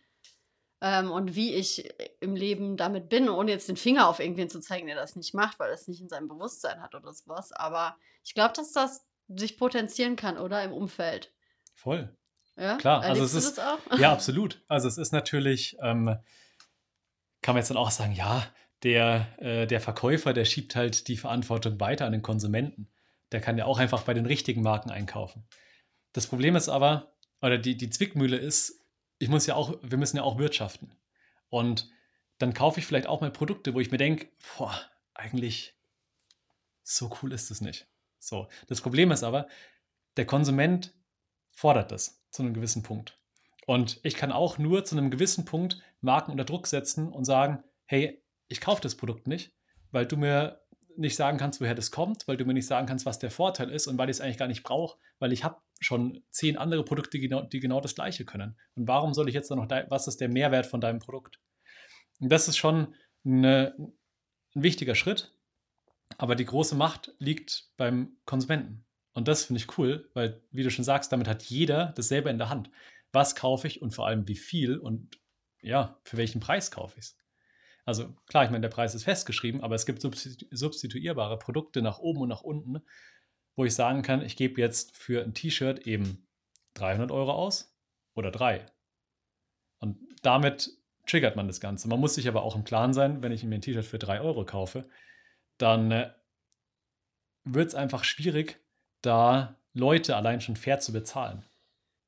Ähm, und wie ich im Leben damit bin, ohne jetzt den Finger auf irgendwen zu zeigen, der das nicht macht, weil es nicht in seinem Bewusstsein hat oder sowas. Aber ich glaube, dass das sich potenzieren kann, oder? Im Umfeld. Voll. Ja, klar. Also es ist, Ja, absolut. Also es ist natürlich, ähm, kann man jetzt dann auch sagen, ja, der, äh, der Verkäufer, der schiebt halt die Verantwortung weiter an den Konsumenten. Der kann ja auch einfach bei den richtigen Marken einkaufen. Das Problem ist aber, oder die, die Zwickmühle ist, ich muss ja auch, wir müssen ja auch wirtschaften. Und dann kaufe ich vielleicht auch mal Produkte, wo ich mir denke, boah, eigentlich so cool ist es nicht. So, das Problem ist aber, der Konsument fordert das zu einem gewissen Punkt. Und ich kann auch nur zu einem gewissen Punkt Marken unter Druck setzen und sagen, hey, ich kaufe das Produkt nicht, weil du mir nicht sagen kannst, woher das kommt, weil du mir nicht sagen kannst, was der Vorteil ist und weil ich es eigentlich gar nicht brauche, weil ich habe schon zehn andere Produkte, die genau, die genau das gleiche können. Und warum soll ich jetzt noch, was ist der Mehrwert von deinem Produkt? Und das ist schon eine, ein wichtiger Schritt, aber die große Macht liegt beim Konsumenten. Und das finde ich cool, weil, wie du schon sagst, damit hat jeder dasselbe in der Hand. Was kaufe ich und vor allem wie viel und ja, für welchen Preis kaufe ich es? Also klar, ich meine, der Preis ist festgeschrieben, aber es gibt substituierbare Produkte nach oben und nach unten, wo ich sagen kann, ich gebe jetzt für ein T-Shirt eben 300 Euro aus oder drei. Und damit triggert man das Ganze. Man muss sich aber auch im Klaren sein, wenn ich mir ein T-Shirt für 3 Euro kaufe, dann äh, wird es einfach schwierig, da Leute allein schon fair zu bezahlen.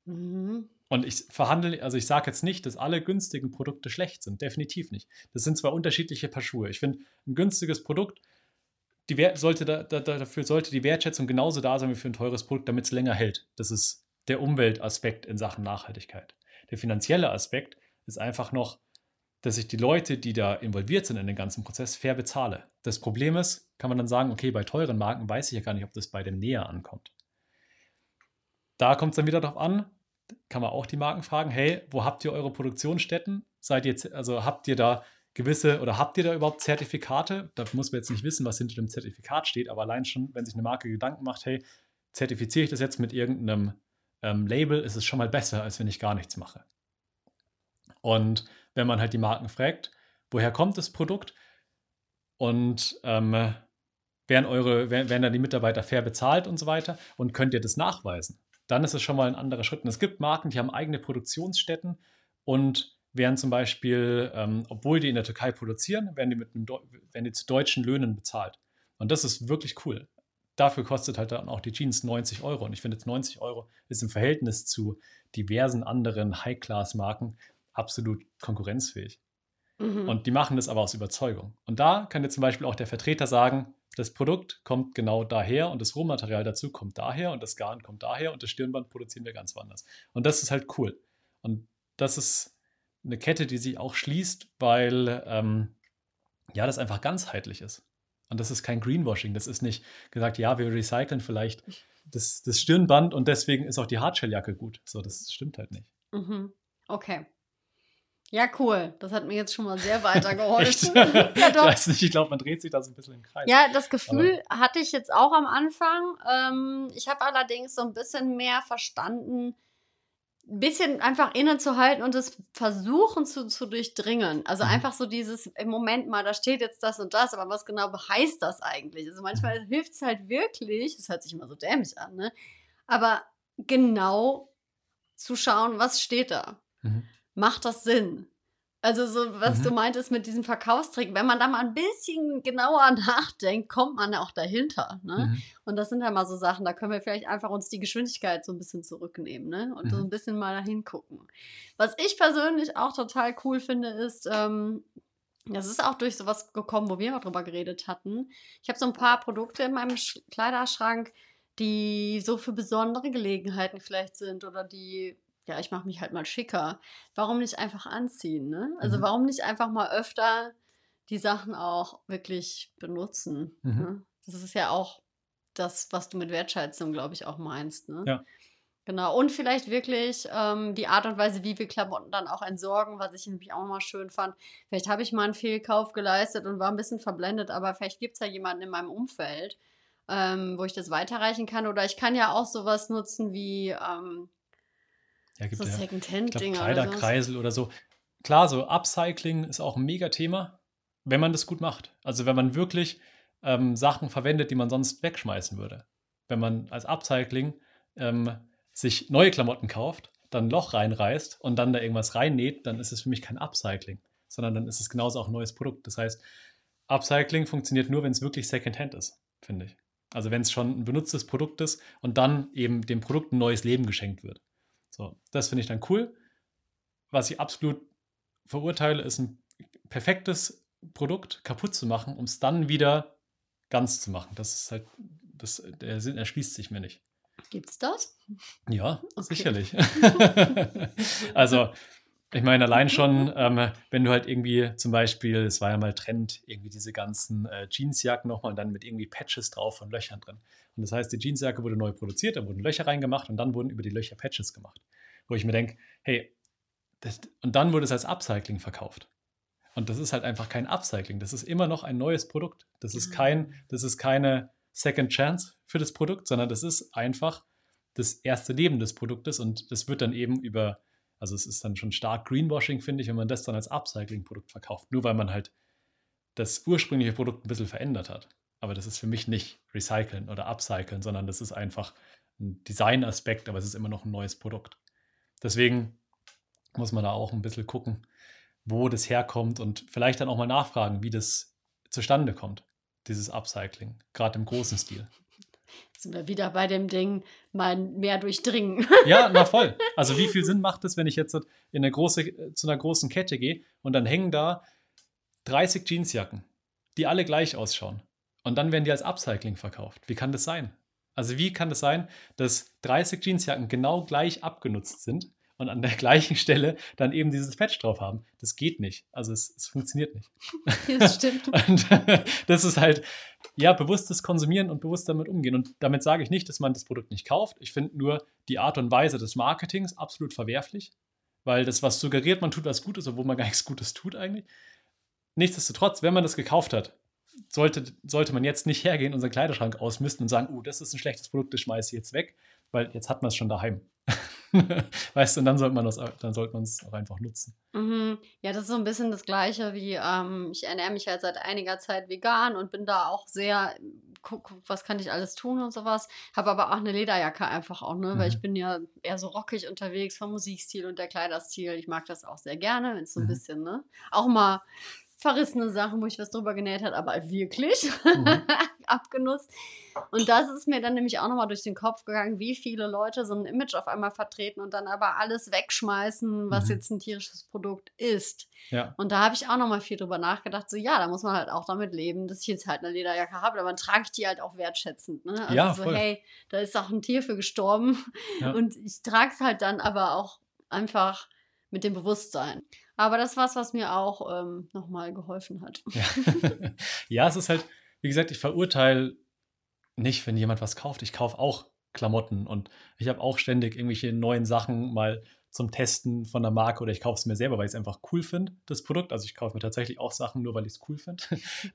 Mhm. Und ich verhandle, also ich sage jetzt nicht, dass alle günstigen Produkte schlecht sind. Definitiv nicht. Das sind zwar unterschiedliche Paar Schuhe. Ich finde, ein günstiges Produkt, sollte da, da, dafür sollte die Wertschätzung genauso da sein wie für ein teures Produkt, damit es länger hält. Das ist der Umweltaspekt in Sachen Nachhaltigkeit. Der finanzielle Aspekt ist einfach noch, dass ich die Leute, die da involviert sind in den ganzen Prozess, fair bezahle. Das Problem ist, kann man dann sagen, okay, bei teuren Marken weiß ich ja gar nicht, ob das bei dem näher ankommt. Da kommt es dann wieder darauf an, kann man auch die Marken fragen, hey, wo habt ihr eure Produktionsstätten? Seid ihr, also habt ihr da gewisse oder habt ihr da überhaupt Zertifikate? Da muss man jetzt nicht wissen, was hinter dem Zertifikat steht, aber allein schon, wenn sich eine Marke Gedanken macht, hey, zertifiziere ich das jetzt mit irgendeinem ähm, Label, ist es schon mal besser, als wenn ich gar nichts mache. Und wenn man halt die Marken fragt, woher kommt das Produkt und ähm, werden, eure, werden, werden dann die Mitarbeiter fair bezahlt und so weiter und könnt ihr das nachweisen? Dann ist es schon mal ein anderer Schritt. Und es gibt Marken, die haben eigene Produktionsstätten und werden zum Beispiel, ähm, obwohl die in der Türkei produzieren, werden die, mit einem werden die zu deutschen Löhnen bezahlt. Und das ist wirklich cool. Dafür kostet halt dann auch die Jeans 90 Euro. Und ich finde jetzt 90 Euro ist im Verhältnis zu diversen anderen High-Class-Marken absolut konkurrenzfähig. Mhm. Und die machen das aber aus Überzeugung. Und da kann jetzt zum Beispiel auch der Vertreter sagen, das Produkt kommt genau daher und das Rohmaterial dazu kommt daher und das Garn kommt daher und das Stirnband produzieren wir ganz woanders. Und das ist halt cool. Und das ist eine Kette, die sich auch schließt, weil ähm, ja, das einfach ganzheitlich ist. Und das ist kein Greenwashing. Das ist nicht gesagt, ja, wir recyceln vielleicht das, das Stirnband und deswegen ist auch die Hardshelljacke gut. So, das stimmt halt nicht. Mhm. Okay. Ja, cool. Das hat mir jetzt schon mal sehr weitergeholfen. ja, ich weiß nicht, ich glaube, man dreht sich da so ein bisschen im Kreis. Ja, das Gefühl Aber hatte ich jetzt auch am Anfang. Ähm, ich habe allerdings so ein bisschen mehr verstanden, ein bisschen einfach innezuhalten und es versuchen zu, zu durchdringen. Also mhm. einfach so dieses, im Moment mal, da steht jetzt das und das, aber was genau heißt das eigentlich? Also manchmal hilft es halt wirklich, das hört sich immer so dämlich an, ne? Aber genau zu schauen, was steht da. Mhm macht das Sinn? Also so, was mhm. du meintest mit diesem Verkaufstrick, wenn man da mal ein bisschen genauer nachdenkt, kommt man ja auch dahinter. Ne? Mhm. Und das sind ja mal so Sachen, da können wir vielleicht einfach uns die Geschwindigkeit so ein bisschen zurücknehmen ne? und mhm. so ein bisschen mal dahin gucken. Was ich persönlich auch total cool finde, ist, ähm, das ist auch durch sowas gekommen, wo wir auch drüber geredet hatten. Ich habe so ein paar Produkte in meinem Sch Kleiderschrank, die so für besondere Gelegenheiten vielleicht sind oder die ja, ich mache mich halt mal schicker. Warum nicht einfach anziehen, ne? Also mhm. warum nicht einfach mal öfter die Sachen auch wirklich benutzen? Mhm. Ne? Das ist ja auch das, was du mit Wertschätzung, glaube ich, auch meinst, ne? Ja. Genau, und vielleicht wirklich ähm, die Art und Weise, wie wir Klamotten dann auch entsorgen, was ich nämlich auch mal schön fand. Vielleicht habe ich mal einen Fehlkauf geleistet und war ein bisschen verblendet, aber vielleicht gibt es ja jemanden in meinem Umfeld, ähm, wo ich das weiterreichen kann. Oder ich kann ja auch sowas nutzen wie ähm, ja, gibt so ja, Secondhand-Dinger. Kleiderkreisel oder, so. Klar, so Upcycling ist auch ein Mega-Thema, wenn man das gut macht. Also wenn man wirklich ähm, Sachen verwendet, die man sonst wegschmeißen würde. Wenn man als Upcycling ähm, sich neue Klamotten kauft, dann ein Loch reinreißt und dann da irgendwas reinnäht, dann ist es für mich kein Upcycling, sondern dann ist es genauso auch ein neues Produkt. Das heißt, Upcycling funktioniert nur, wenn es wirklich Secondhand ist, finde ich. Also wenn es schon ein benutztes Produkt ist und dann eben dem Produkt ein neues Leben geschenkt wird. So, das finde ich dann cool. Was ich absolut verurteile, ist ein perfektes Produkt kaputt zu machen, um es dann wieder ganz zu machen. Das ist halt, das, der Sinn erschließt sich mir nicht. Gibt's das? Ja, okay. sicherlich. also, ich meine, allein schon, ähm, wenn du halt irgendwie zum Beispiel, es war ja mal Trend, irgendwie diese ganzen äh, Jeansjacken nochmal und dann mit irgendwie Patches drauf und Löchern drin. Und das heißt, die Jeansjacke wurde neu produziert, da wurden Löcher reingemacht und dann wurden über die Löcher Patches gemacht. Wo ich mir denke, hey, das, und dann wurde es als Upcycling verkauft. Und das ist halt einfach kein Upcycling. Das ist immer noch ein neues Produkt. Das ist, kein, das ist keine Second Chance für das Produkt, sondern das ist einfach das erste Leben des Produktes und das wird dann eben über, also es ist dann schon stark Greenwashing, finde ich, wenn man das dann als Upcycling-Produkt verkauft. Nur weil man halt das ursprüngliche Produkt ein bisschen verändert hat. Aber das ist für mich nicht recyceln oder upcyclen, sondern das ist einfach ein Designaspekt, aber es ist immer noch ein neues Produkt. Deswegen muss man da auch ein bisschen gucken, wo das herkommt und vielleicht dann auch mal nachfragen, wie das zustande kommt. dieses Upcycling, gerade im großen Stil. Sind wir wieder bei dem Ding, mal mehr durchdringen. Ja, na voll. Also wie viel Sinn macht es, wenn ich jetzt in eine große, zu einer großen Kette gehe und dann hängen da 30 Jeansjacken, die alle gleich ausschauen. Und dann werden die als Upcycling verkauft. Wie kann das sein? Also wie kann das sein, dass 30 Jeansjacken genau gleich abgenutzt sind und an der gleichen Stelle dann eben dieses Patch drauf haben? Das geht nicht. Also es, es funktioniert nicht. Das stimmt. und das ist halt, ja, bewusstes Konsumieren und bewusst damit umgehen. Und damit sage ich nicht, dass man das Produkt nicht kauft. Ich finde nur die Art und Weise des Marketings absolut verwerflich, weil das, was suggeriert, man tut was Gutes, obwohl man gar nichts Gutes tut eigentlich. Nichtsdestotrotz, wenn man das gekauft hat, sollte, sollte man jetzt nicht hergehen, unseren Kleiderschrank ausmisten und sagen, oh, das ist ein schlechtes Produkt, das schmeiße ich jetzt weg, weil jetzt hat man es schon daheim. weißt du, und dann sollte man das, dann sollte man es auch einfach nutzen. Mhm. Ja, das ist so ein bisschen das Gleiche wie, ähm, ich ernähre mich halt seit einiger Zeit vegan und bin da auch sehr, guck, was kann ich alles tun und sowas. Habe aber auch eine Lederjacke einfach auch, ne? Mhm. Weil ich mhm. bin ja eher so rockig unterwegs vom Musikstil und der Kleiderstil. Ich mag das auch sehr gerne, wenn es so ein mhm. bisschen, ne? Auch mal verrissene Sachen, wo ich was drüber genäht habe, aber wirklich mhm. abgenutzt. Und das ist mir dann nämlich auch nochmal durch den Kopf gegangen, wie viele Leute so ein Image auf einmal vertreten und dann aber alles wegschmeißen, was mhm. jetzt ein tierisches Produkt ist. Ja. Und da habe ich auch nochmal viel drüber nachgedacht, so ja, da muss man halt auch damit leben, dass ich jetzt halt eine Lederjacke habe, aber dann trage ich die halt auch wertschätzend. Ne? Also ja, so, voll. hey, da ist auch ein Tier für gestorben ja. und ich trage es halt dann aber auch einfach mit dem Bewusstsein. Aber das war es, was mir auch ähm, nochmal geholfen hat. Ja. ja, es ist halt, wie gesagt, ich verurteile nicht, wenn jemand was kauft. Ich kaufe auch Klamotten und ich habe auch ständig irgendwelche neuen Sachen mal zum Testen von der Marke oder ich kaufe es mir selber, weil ich es einfach cool finde, das Produkt. Also ich kaufe mir tatsächlich auch Sachen nur, weil ich es cool finde.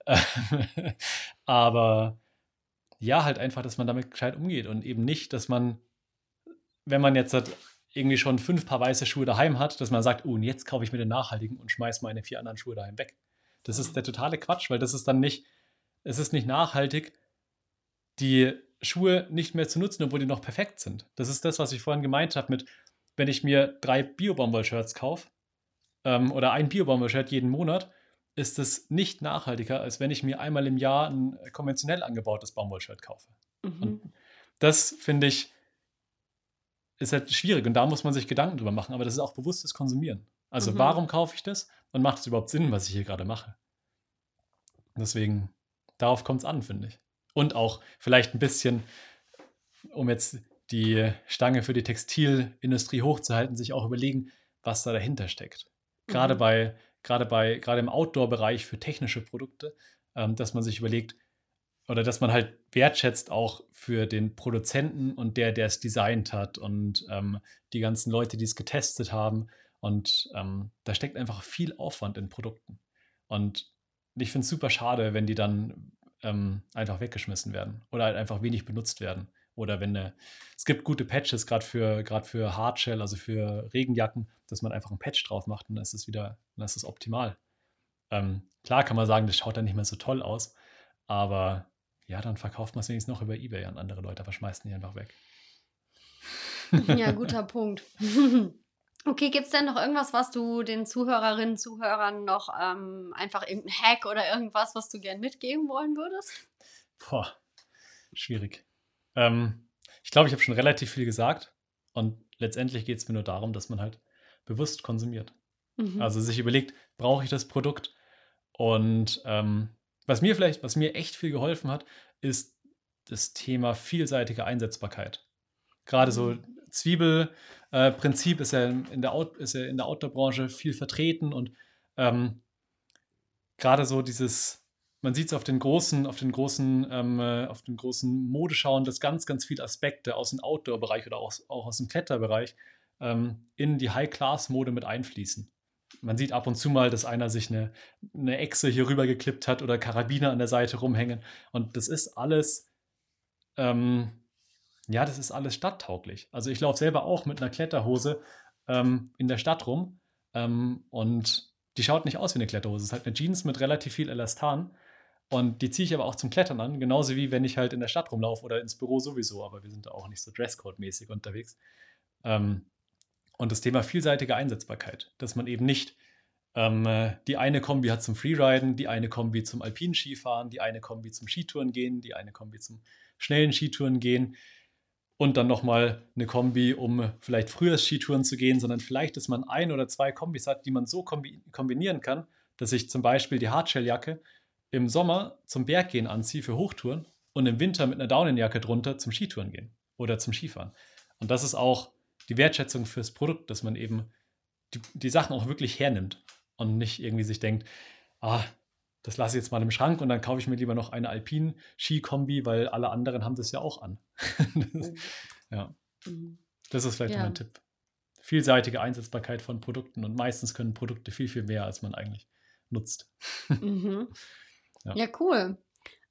Aber ja, halt einfach, dass man damit gescheit umgeht und eben nicht, dass man, wenn man jetzt irgendwie schon fünf Paar weiße Schuhe daheim hat, dass man sagt, oh, und jetzt kaufe ich mir den nachhaltigen und schmeiße meine vier anderen Schuhe daheim weg. Das ist der totale Quatsch, weil das ist dann nicht, es ist nicht nachhaltig, die Schuhe nicht mehr zu nutzen, obwohl die noch perfekt sind. Das ist das, was ich vorhin gemeint habe mit, wenn ich mir drei Bio-Baumwoll-Shirts kaufe ähm, oder ein Bio-Baumwoll-Shirt jeden Monat, ist es nicht nachhaltiger, als wenn ich mir einmal im Jahr ein konventionell angebautes Baumwoll-Shirt kaufe. Mhm. Und das finde ich, ist halt schwierig und da muss man sich Gedanken drüber machen, aber das ist auch bewusstes Konsumieren. Also mhm. warum kaufe ich das und macht es überhaupt Sinn, was ich hier gerade mache? Deswegen, darauf kommt es an, finde ich. Und auch vielleicht ein bisschen, um jetzt die Stange für die Textilindustrie hochzuhalten, sich auch überlegen, was da dahinter steckt. Gerade mhm. bei, gerade bei, gerade im Outdoor-Bereich für technische Produkte, ähm, dass man sich überlegt, oder dass man halt wertschätzt auch für den Produzenten und der, der es designt hat und ähm, die ganzen Leute, die es getestet haben. Und ähm, da steckt einfach viel Aufwand in Produkten. Und ich finde es super schade, wenn die dann ähm, einfach weggeschmissen werden oder halt einfach wenig benutzt werden. Oder wenn eine, es gibt gute Patches, gerade für, für Hardshell, also für Regenjacken, dass man einfach einen Patch drauf macht und dann ist es wieder, dann ist es optimal. Ähm, klar kann man sagen, das schaut dann nicht mehr so toll aus, aber ja, dann verkauft man es wenigstens noch über Ebay an andere Leute, aber schmeißen die einfach weg. Ja, guter Punkt. Okay, gibt es denn noch irgendwas, was du den Zuhörerinnen, Zuhörern noch ähm, einfach irgendein Hack oder irgendwas, was du gern mitgeben wollen würdest? Boah, schwierig. Ähm, ich glaube, ich habe schon relativ viel gesagt und letztendlich geht es mir nur darum, dass man halt bewusst konsumiert. Mhm. Also sich überlegt, brauche ich das Produkt? Und ähm, was mir vielleicht, was mir echt viel geholfen hat, ist das Thema vielseitige Einsetzbarkeit. Gerade so mhm. Zwiebelprinzip äh, ist, ja in der Out, ist ja in der Outdoor-Branche viel vertreten und ähm, gerade so dieses, man sieht es auf den großen, auf den großen, ähm, äh, auf den großen Modeschauen, dass ganz, ganz viele Aspekte aus dem Outdoor-Bereich oder auch, auch aus dem Kletterbereich ähm, in die High-Class-Mode mit einfließen man sieht ab und zu mal, dass einer sich eine, eine Echse hier rüber geklippt hat oder Karabiner an der Seite rumhängen. Und das ist alles, ähm, ja, das ist alles stadttauglich. Also ich laufe selber auch mit einer Kletterhose ähm, in der Stadt rum ähm, und die schaut nicht aus wie eine Kletterhose. Es ist halt eine Jeans mit relativ viel Elastan. Und die ziehe ich aber auch zum Klettern an, genauso wie wenn ich halt in der Stadt rumlaufe oder ins Büro sowieso, aber wir sind da auch nicht so Dresscode-mäßig unterwegs. Ähm, und das Thema vielseitige Einsetzbarkeit, dass man eben nicht, Ähm, äh, die eine Kombi hat zum Freeriden, die eine Kombi zum alpinen Skifahren, die eine Kombi zum Skitouren gehen, die eine Kombi zum schnellen Skitouren gehen und dann nochmal eine Kombi, um vielleicht früher Skitouren zu gehen, sondern vielleicht, dass man ein oder zwei Kombis hat, die man so kombi kombinieren kann, dass ich zum Beispiel die Hardshelljacke im Sommer zum Berggehen anziehe für Hochtouren und im Winter mit einer Daunenjacke drunter zum Skitouren gehen oder zum Skifahren. Und das ist auch die Wertschätzung fürs Produkt, dass man eben die, die Sachen auch wirklich hernimmt und nicht irgendwie sich denkt, ah, das lasse ich jetzt mal im Schrank und dann kaufe ich mir lieber noch eine Alpin-Ski-Kombi, weil alle anderen haben das ja auch an. das, mhm. ja. Mhm. Das ist vielleicht ja. mein Tipp. Vielseitige Einsetzbarkeit von Produkten und meistens können Produkte viel, viel mehr, als man eigentlich nutzt. Mhm. Ja. ja. cool.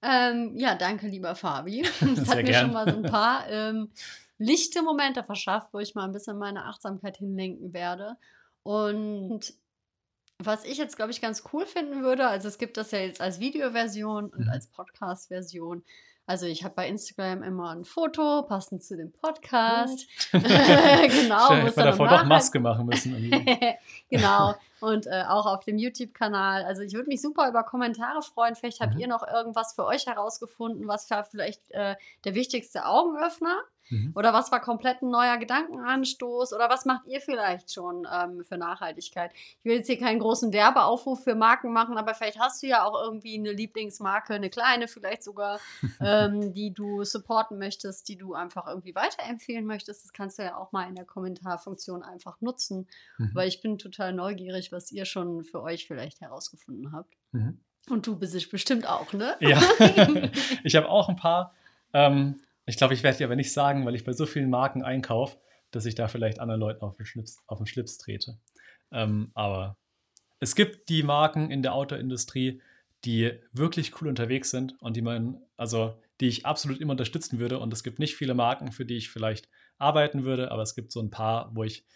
Ähm, ja, danke, lieber Fabi. Das hat mir gern. schon mal so ein paar ähm, lichte Momente verschafft, wo ich mal ein bisschen meine Achtsamkeit hinlenken werde. Und was ich jetzt, glaube ich, ganz cool finden würde, also es gibt das ja jetzt als Videoversion und mhm. als Podcast-Version. Also ich habe bei Instagram immer ein Foto, passend zu dem Podcast. Genau. Ich hätte davor doch Maske machen müssen. genau. Und äh, auch auf dem YouTube-Kanal. Also ich würde mich super über Kommentare freuen. Vielleicht habt mhm. ihr noch irgendwas für euch herausgefunden, was vielleicht äh, der wichtigste Augenöffner Mhm. Oder was war komplett ein neuer Gedankenanstoß? Oder was macht ihr vielleicht schon ähm, für Nachhaltigkeit? Ich will jetzt hier keinen großen Werbeaufruf für Marken machen, aber vielleicht hast du ja auch irgendwie eine Lieblingsmarke, eine kleine vielleicht sogar, ähm, die du supporten möchtest, die du einfach irgendwie weiterempfehlen möchtest. Das kannst du ja auch mal in der Kommentarfunktion einfach nutzen, mhm. weil ich bin total neugierig, was ihr schon für euch vielleicht herausgefunden habt. Mhm. Und du bist es bestimmt auch, ne? Ja, ich habe auch ein paar. Ähm, ich glaube, ich werde dir aber nicht sagen, weil ich bei so vielen Marken einkaufe, dass ich da vielleicht anderen Leuten auf den Schlips, auf den Schlips trete. Ähm, aber es gibt die Marken in der Autoindustrie, die wirklich cool unterwegs sind und die man, also die ich absolut immer unterstützen würde. Und es gibt nicht viele Marken, für die ich vielleicht arbeiten würde, aber es gibt so ein paar, wo ich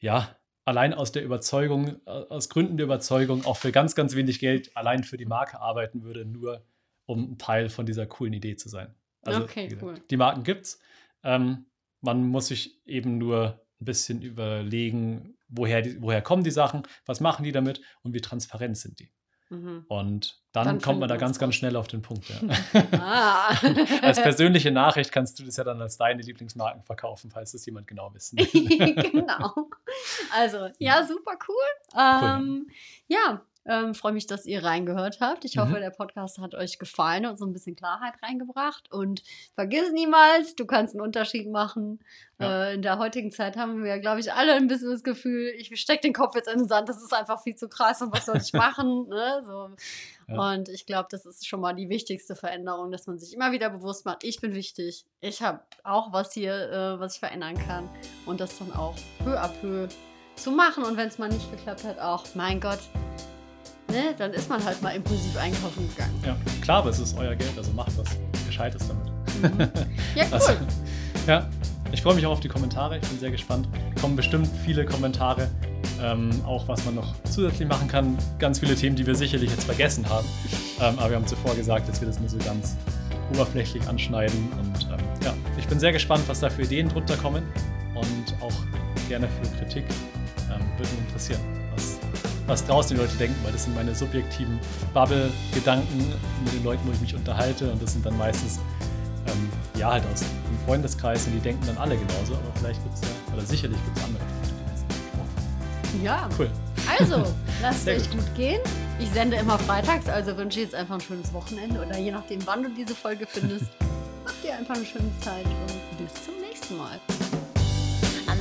ja allein aus der Überzeugung, äh, aus Gründen der Überzeugung, auch für ganz, ganz wenig Geld allein für die Marke arbeiten würde, nur um Teil von dieser coolen Idee zu sein. Also okay, gesagt, cool. die Marken gibt's. Ähm, man muss sich eben nur ein bisschen überlegen, woher, die, woher kommen die Sachen, was machen die damit und wie transparent sind die. Mhm. Und dann, dann kommt man da ganz, ganz schnell auf den Punkt. Ja. ah. als persönliche Nachricht kannst du das ja dann als deine Lieblingsmarken verkaufen, falls das jemand genau wissen will. genau. Also, ja, super cool. Ähm, ja, ähm, Freue mich, dass ihr reingehört habt. Ich hoffe, mhm. der Podcast hat euch gefallen und so ein bisschen Klarheit reingebracht. Und vergiss niemals, du kannst einen Unterschied machen. Ja. Äh, in der heutigen Zeit haben wir, glaube ich, alle ein bisschen das Gefühl, ich stecke den Kopf jetzt in den Sand, das ist einfach viel zu krass und was soll ich machen? ne? so. ja. Und ich glaube, das ist schon mal die wichtigste Veränderung, dass man sich immer wieder bewusst macht, ich bin wichtig, ich habe auch was hier, äh, was ich verändern kann. Und das dann auch peu à peu zu machen. Und wenn es mal nicht geklappt hat, auch, mein Gott, ne, dann ist man halt mal impulsiv einkaufen gegangen. Ja, klar, aber es ist euer Geld, also macht was Gescheites damit. Mhm. Ja, cool. Also, ja, ich freue mich auch auf die Kommentare. Ich bin sehr gespannt. Kommen bestimmt viele Kommentare, ähm, auch was man noch zusätzlich machen kann. Ganz viele Themen, die wir sicherlich jetzt vergessen haben. Ähm, aber wir haben zuvor gesagt, dass wir das nur so ganz oberflächlich anschneiden. Und ähm, ja, ich bin sehr gespannt, was da für Ideen drunter kommen und auch gerne für Kritik. Ähm, würde mich interessieren was draußen die Leute denken, weil das sind meine subjektiven Bubble-Gedanken mit den Leuten, wo ich mich unterhalte und das sind dann meistens ähm, ja halt aus dem Freundeskreis und die denken dann alle genauso, aber vielleicht gibt es ja, oder sicherlich gibt es andere Ja. Cool. Also, lasst es euch gut. gut gehen. Ich sende immer freitags, also wünsche ich jetzt einfach ein schönes Wochenende oder je nachdem, wann du diese Folge findest, macht dir einfach eine schöne Zeit und bis zum nächsten Mal. I'm